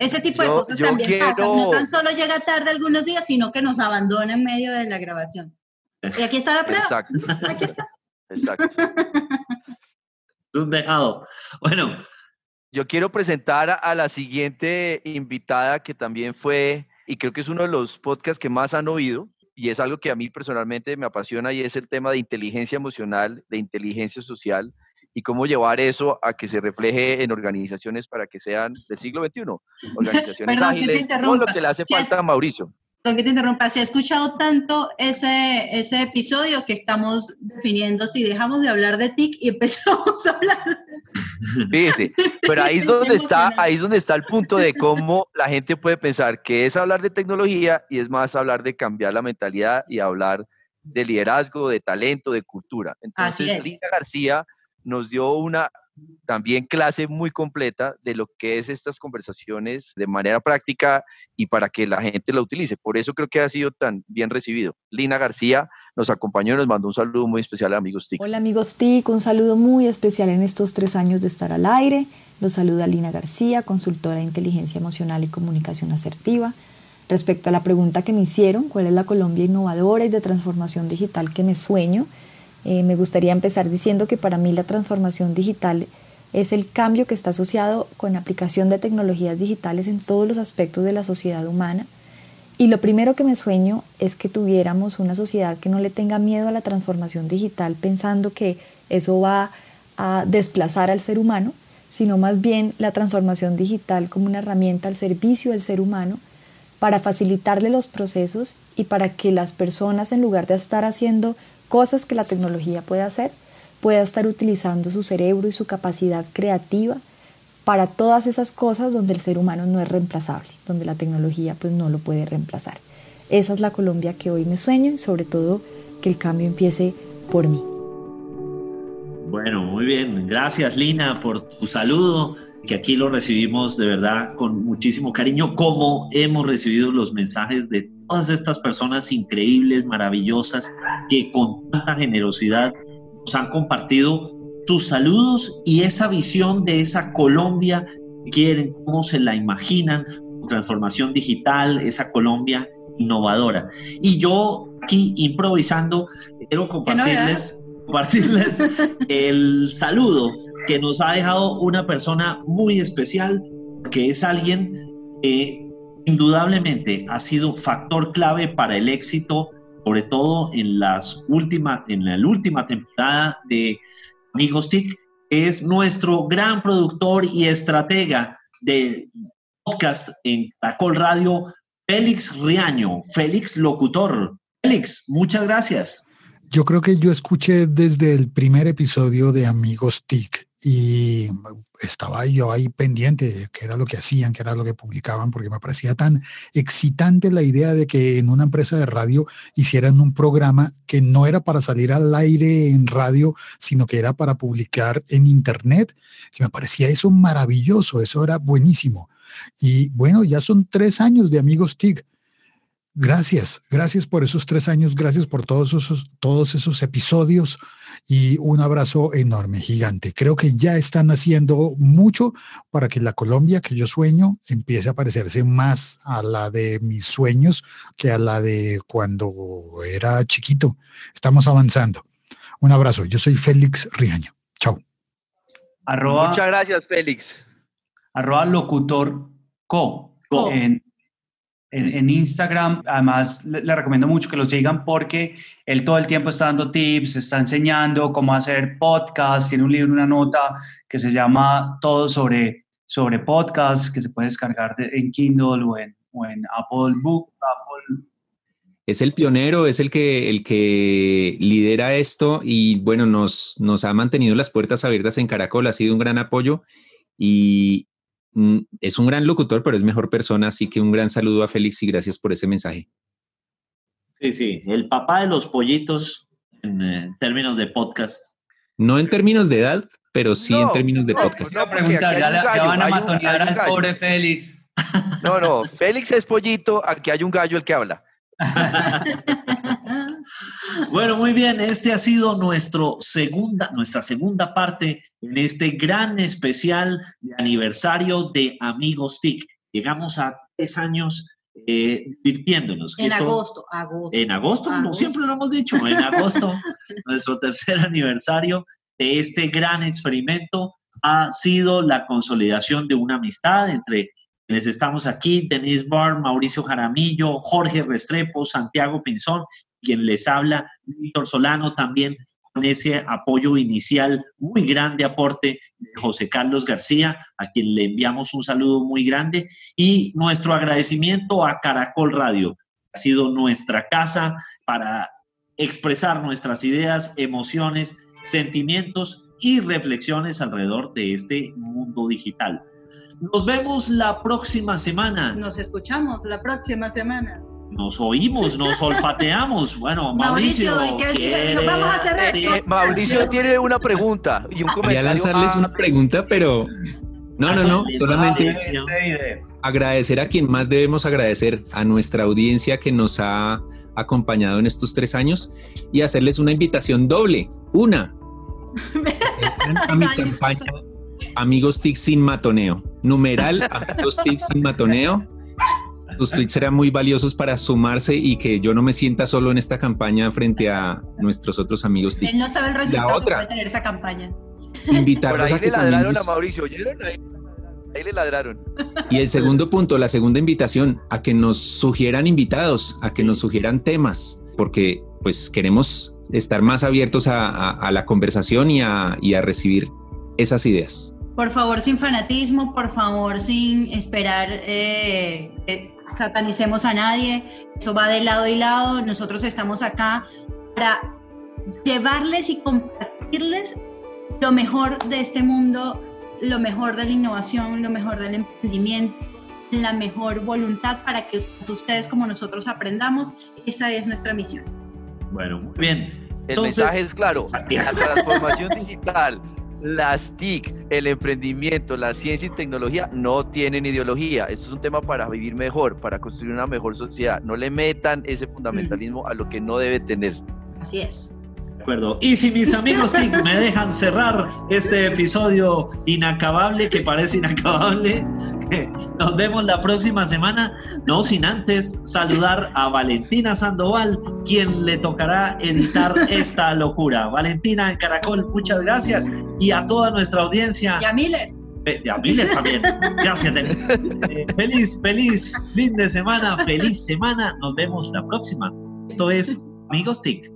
Ese tipo de cosas también pasan. No tan solo llega tarde algunos días, sino que nos abandona en medio de la grabación. Y aquí está la prueba. Exacto. Aquí está. Exacto. (laughs) Un dejado. Bueno. Yo quiero presentar a la siguiente invitada que también fue, y creo que es uno de los podcasts que más han oído, y es algo que a mí personalmente me apasiona, y es el tema de inteligencia emocional, de inteligencia social y cómo llevar eso a que se refleje en organizaciones para que sean del siglo XXI, organizaciones ágiles, todo lo que le hace falta a Mauricio. que te interrumpa, se ha escuchado tanto ese, ese episodio que estamos definiendo si dejamos de hablar de TIC y empezamos (laughs) a hablar de... Sí, pero ahí es donde está, ahí es donde está el punto de cómo la gente puede pensar que es hablar de tecnología y es más hablar de cambiar la mentalidad y hablar de liderazgo, de talento, de cultura. Entonces, Lisa García nos dio una también clase muy completa de lo que es estas conversaciones de manera práctica y para que la gente lo utilice. Por eso creo que ha sido tan bien recibido. Lina García nos acompañó y nos mandó un saludo muy especial a Amigos TIC. Hola Amigos TIC, un saludo muy especial en estos tres años de estar al aire. Los saluda Lina García, consultora de inteligencia emocional y comunicación asertiva. Respecto a la pregunta que me hicieron, ¿cuál es la Colombia innovadora y de transformación digital que me sueño? Eh, me gustaría empezar diciendo que para mí la transformación digital es el cambio que está asociado con la aplicación de tecnologías digitales en todos los aspectos de la sociedad humana. Y lo primero que me sueño es que tuviéramos una sociedad que no le tenga miedo a la transformación digital pensando que eso va a desplazar al ser humano, sino más bien la transformación digital como una herramienta al servicio del ser humano para facilitarle los procesos y para que las personas, en lugar de estar haciendo cosas que la tecnología puede hacer, pueda estar utilizando su cerebro y su capacidad creativa para todas esas cosas donde el ser humano no es reemplazable, donde la tecnología pues no lo puede reemplazar. Esa es la Colombia que hoy me sueño y sobre todo que el cambio empiece por mí. Bueno, muy bien. Gracias Lina por tu saludo, que aquí lo recibimos de verdad con muchísimo cariño, como hemos recibido los mensajes de todas estas personas increíbles, maravillosas, que con tanta generosidad nos han compartido sus saludos y esa visión de esa Colombia que quieren, cómo se la imaginan, transformación digital, esa Colombia innovadora. Y yo aquí improvisando, quiero compartirles, compartirles el saludo que nos ha dejado una persona muy especial, que es alguien que indudablemente ha sido factor clave para el éxito, sobre todo en las últimas, en la última temporada de Amigos TIC, es nuestro gran productor y estratega de podcast en Caracol Radio, Félix Riaño, Félix Locutor. Félix, muchas gracias. Yo creo que yo escuché desde el primer episodio de Amigos TIC y estaba yo ahí pendiente de qué era lo que hacían, qué era lo que publicaban, porque me parecía tan excitante la idea de que en una empresa de radio hicieran un programa que no era para salir al aire en radio, sino que era para publicar en internet, que me parecía eso maravilloso, eso era buenísimo. Y bueno, ya son tres años de Amigos TIC. Gracias, gracias por esos tres años, gracias por todos esos, todos esos episodios y un abrazo enorme, gigante. Creo que ya están haciendo mucho para que la Colombia que yo sueño empiece a parecerse más a la de mis sueños que a la de cuando era chiquito. Estamos avanzando. Un abrazo. Yo soy Félix Riaño. Chao. Muchas gracias, Félix. Arroba locutor co. En, en, Instagram. Además, le, recomiendo mucho que lo sigan porque él todo el tiempo está dando tips, está enseñando cómo hacer podcast. Tiene un libro, una nota que se llama Todo sobre, sobre podcast, que se puede descargar en Kindle o en, o en Apple Book. Apple. Es el pionero, es el que, el que lidera esto y bueno, nos, nos ha mantenido las puertas abiertas en Caracol, ha sido un gran apoyo y, es un gran locutor, pero es mejor persona, así que un gran saludo a Félix y gracias por ese mensaje. Sí, sí, el papá de los pollitos en eh, términos de podcast. No en términos de edad, pero sí en términos de podcast. No, preguntar, ya, van a matonear al pobre Félix. No, no, Félix es pollito, aquí hay un gallo el que habla. (laughs) bueno, muy bien, este ha sido nuestro segunda, nuestra segunda parte en este gran especial de aniversario de Amigos TIC. Llegamos a tres años eh, divirtiéndonos. En agosto, agosto. En agosto, como siempre lo hemos dicho, en agosto, (laughs) nuestro tercer aniversario de este gran experimento ha sido la consolidación de una amistad entre estamos aquí, Denise Barr, Mauricio Jaramillo, Jorge Restrepo, Santiago Pinzón, quien les habla, Víctor Solano también con ese apoyo inicial, muy grande aporte de José Carlos García, a quien le enviamos un saludo muy grande, y nuestro agradecimiento a Caracol Radio. Ha sido nuestra casa para expresar nuestras ideas, emociones, sentimientos y reflexiones alrededor de este mundo digital. Nos vemos la próxima semana. Nos escuchamos la próxima semana. Nos oímos, nos olfateamos. (laughs) Bueno, Mauricio, Mauricio tiene una pregunta y un comentario. Voy a lanzarles una pregunta, pero no, no, no, solamente agradecer a quien más debemos agradecer, a nuestra audiencia que nos ha acompañado en estos tres años y hacerles una invitación doble. Una, (laughs) a mi campaña Amigos TIC sin matoneo. Numeral Amigos TIC sin matoneo. Tus tweets serán muy valiosos para sumarse y que yo no me sienta solo en esta campaña frente a nuestros otros amigos TIC. Él no sabe el resultado que puede tener esa campaña. Invitarlos a que le ladraron a Mauricio, ¿oyeron? Ahí, ahí le ladraron. Y el segundo punto, la segunda invitación, a que nos sugieran invitados, a que nos sugieran temas, porque pues queremos estar más abiertos a, la conversación y a, y a recibir esas ideas. Por favor, sin fanatismo, por favor, sin esperar eh, que satanicemos a nadie. Eso va de lado y lado. Nosotros estamos acá para llevarles y compartirles lo mejor de este mundo, lo mejor de la innovación, lo mejor del emprendimiento, la mejor voluntad para que ustedes como nosotros aprendamos. Esa es nuestra misión. Bueno, muy bien. El mensaje es claro, la transformación digital, las TIC, el emprendimiento, la ciencia y tecnología no tienen ideología. Esto es un tema para vivir mejor, para construir una mejor sociedad. No le metan ese fundamentalismo a lo que no debe tener. Así es. Y si mis amigos TIC me dejan cerrar este episodio inacabable, que parece inacabable, nos vemos la próxima semana, no sin antes saludar a Valentina Sandoval, quien le tocará editar esta locura. Valentina en Caracol, muchas gracias. Y a toda nuestra audiencia. Y a Miller. Y a Miller también. Gracias, eh, feliz, feliz fin de semana, feliz semana. Nos vemos la próxima. Esto es Amigos TIC.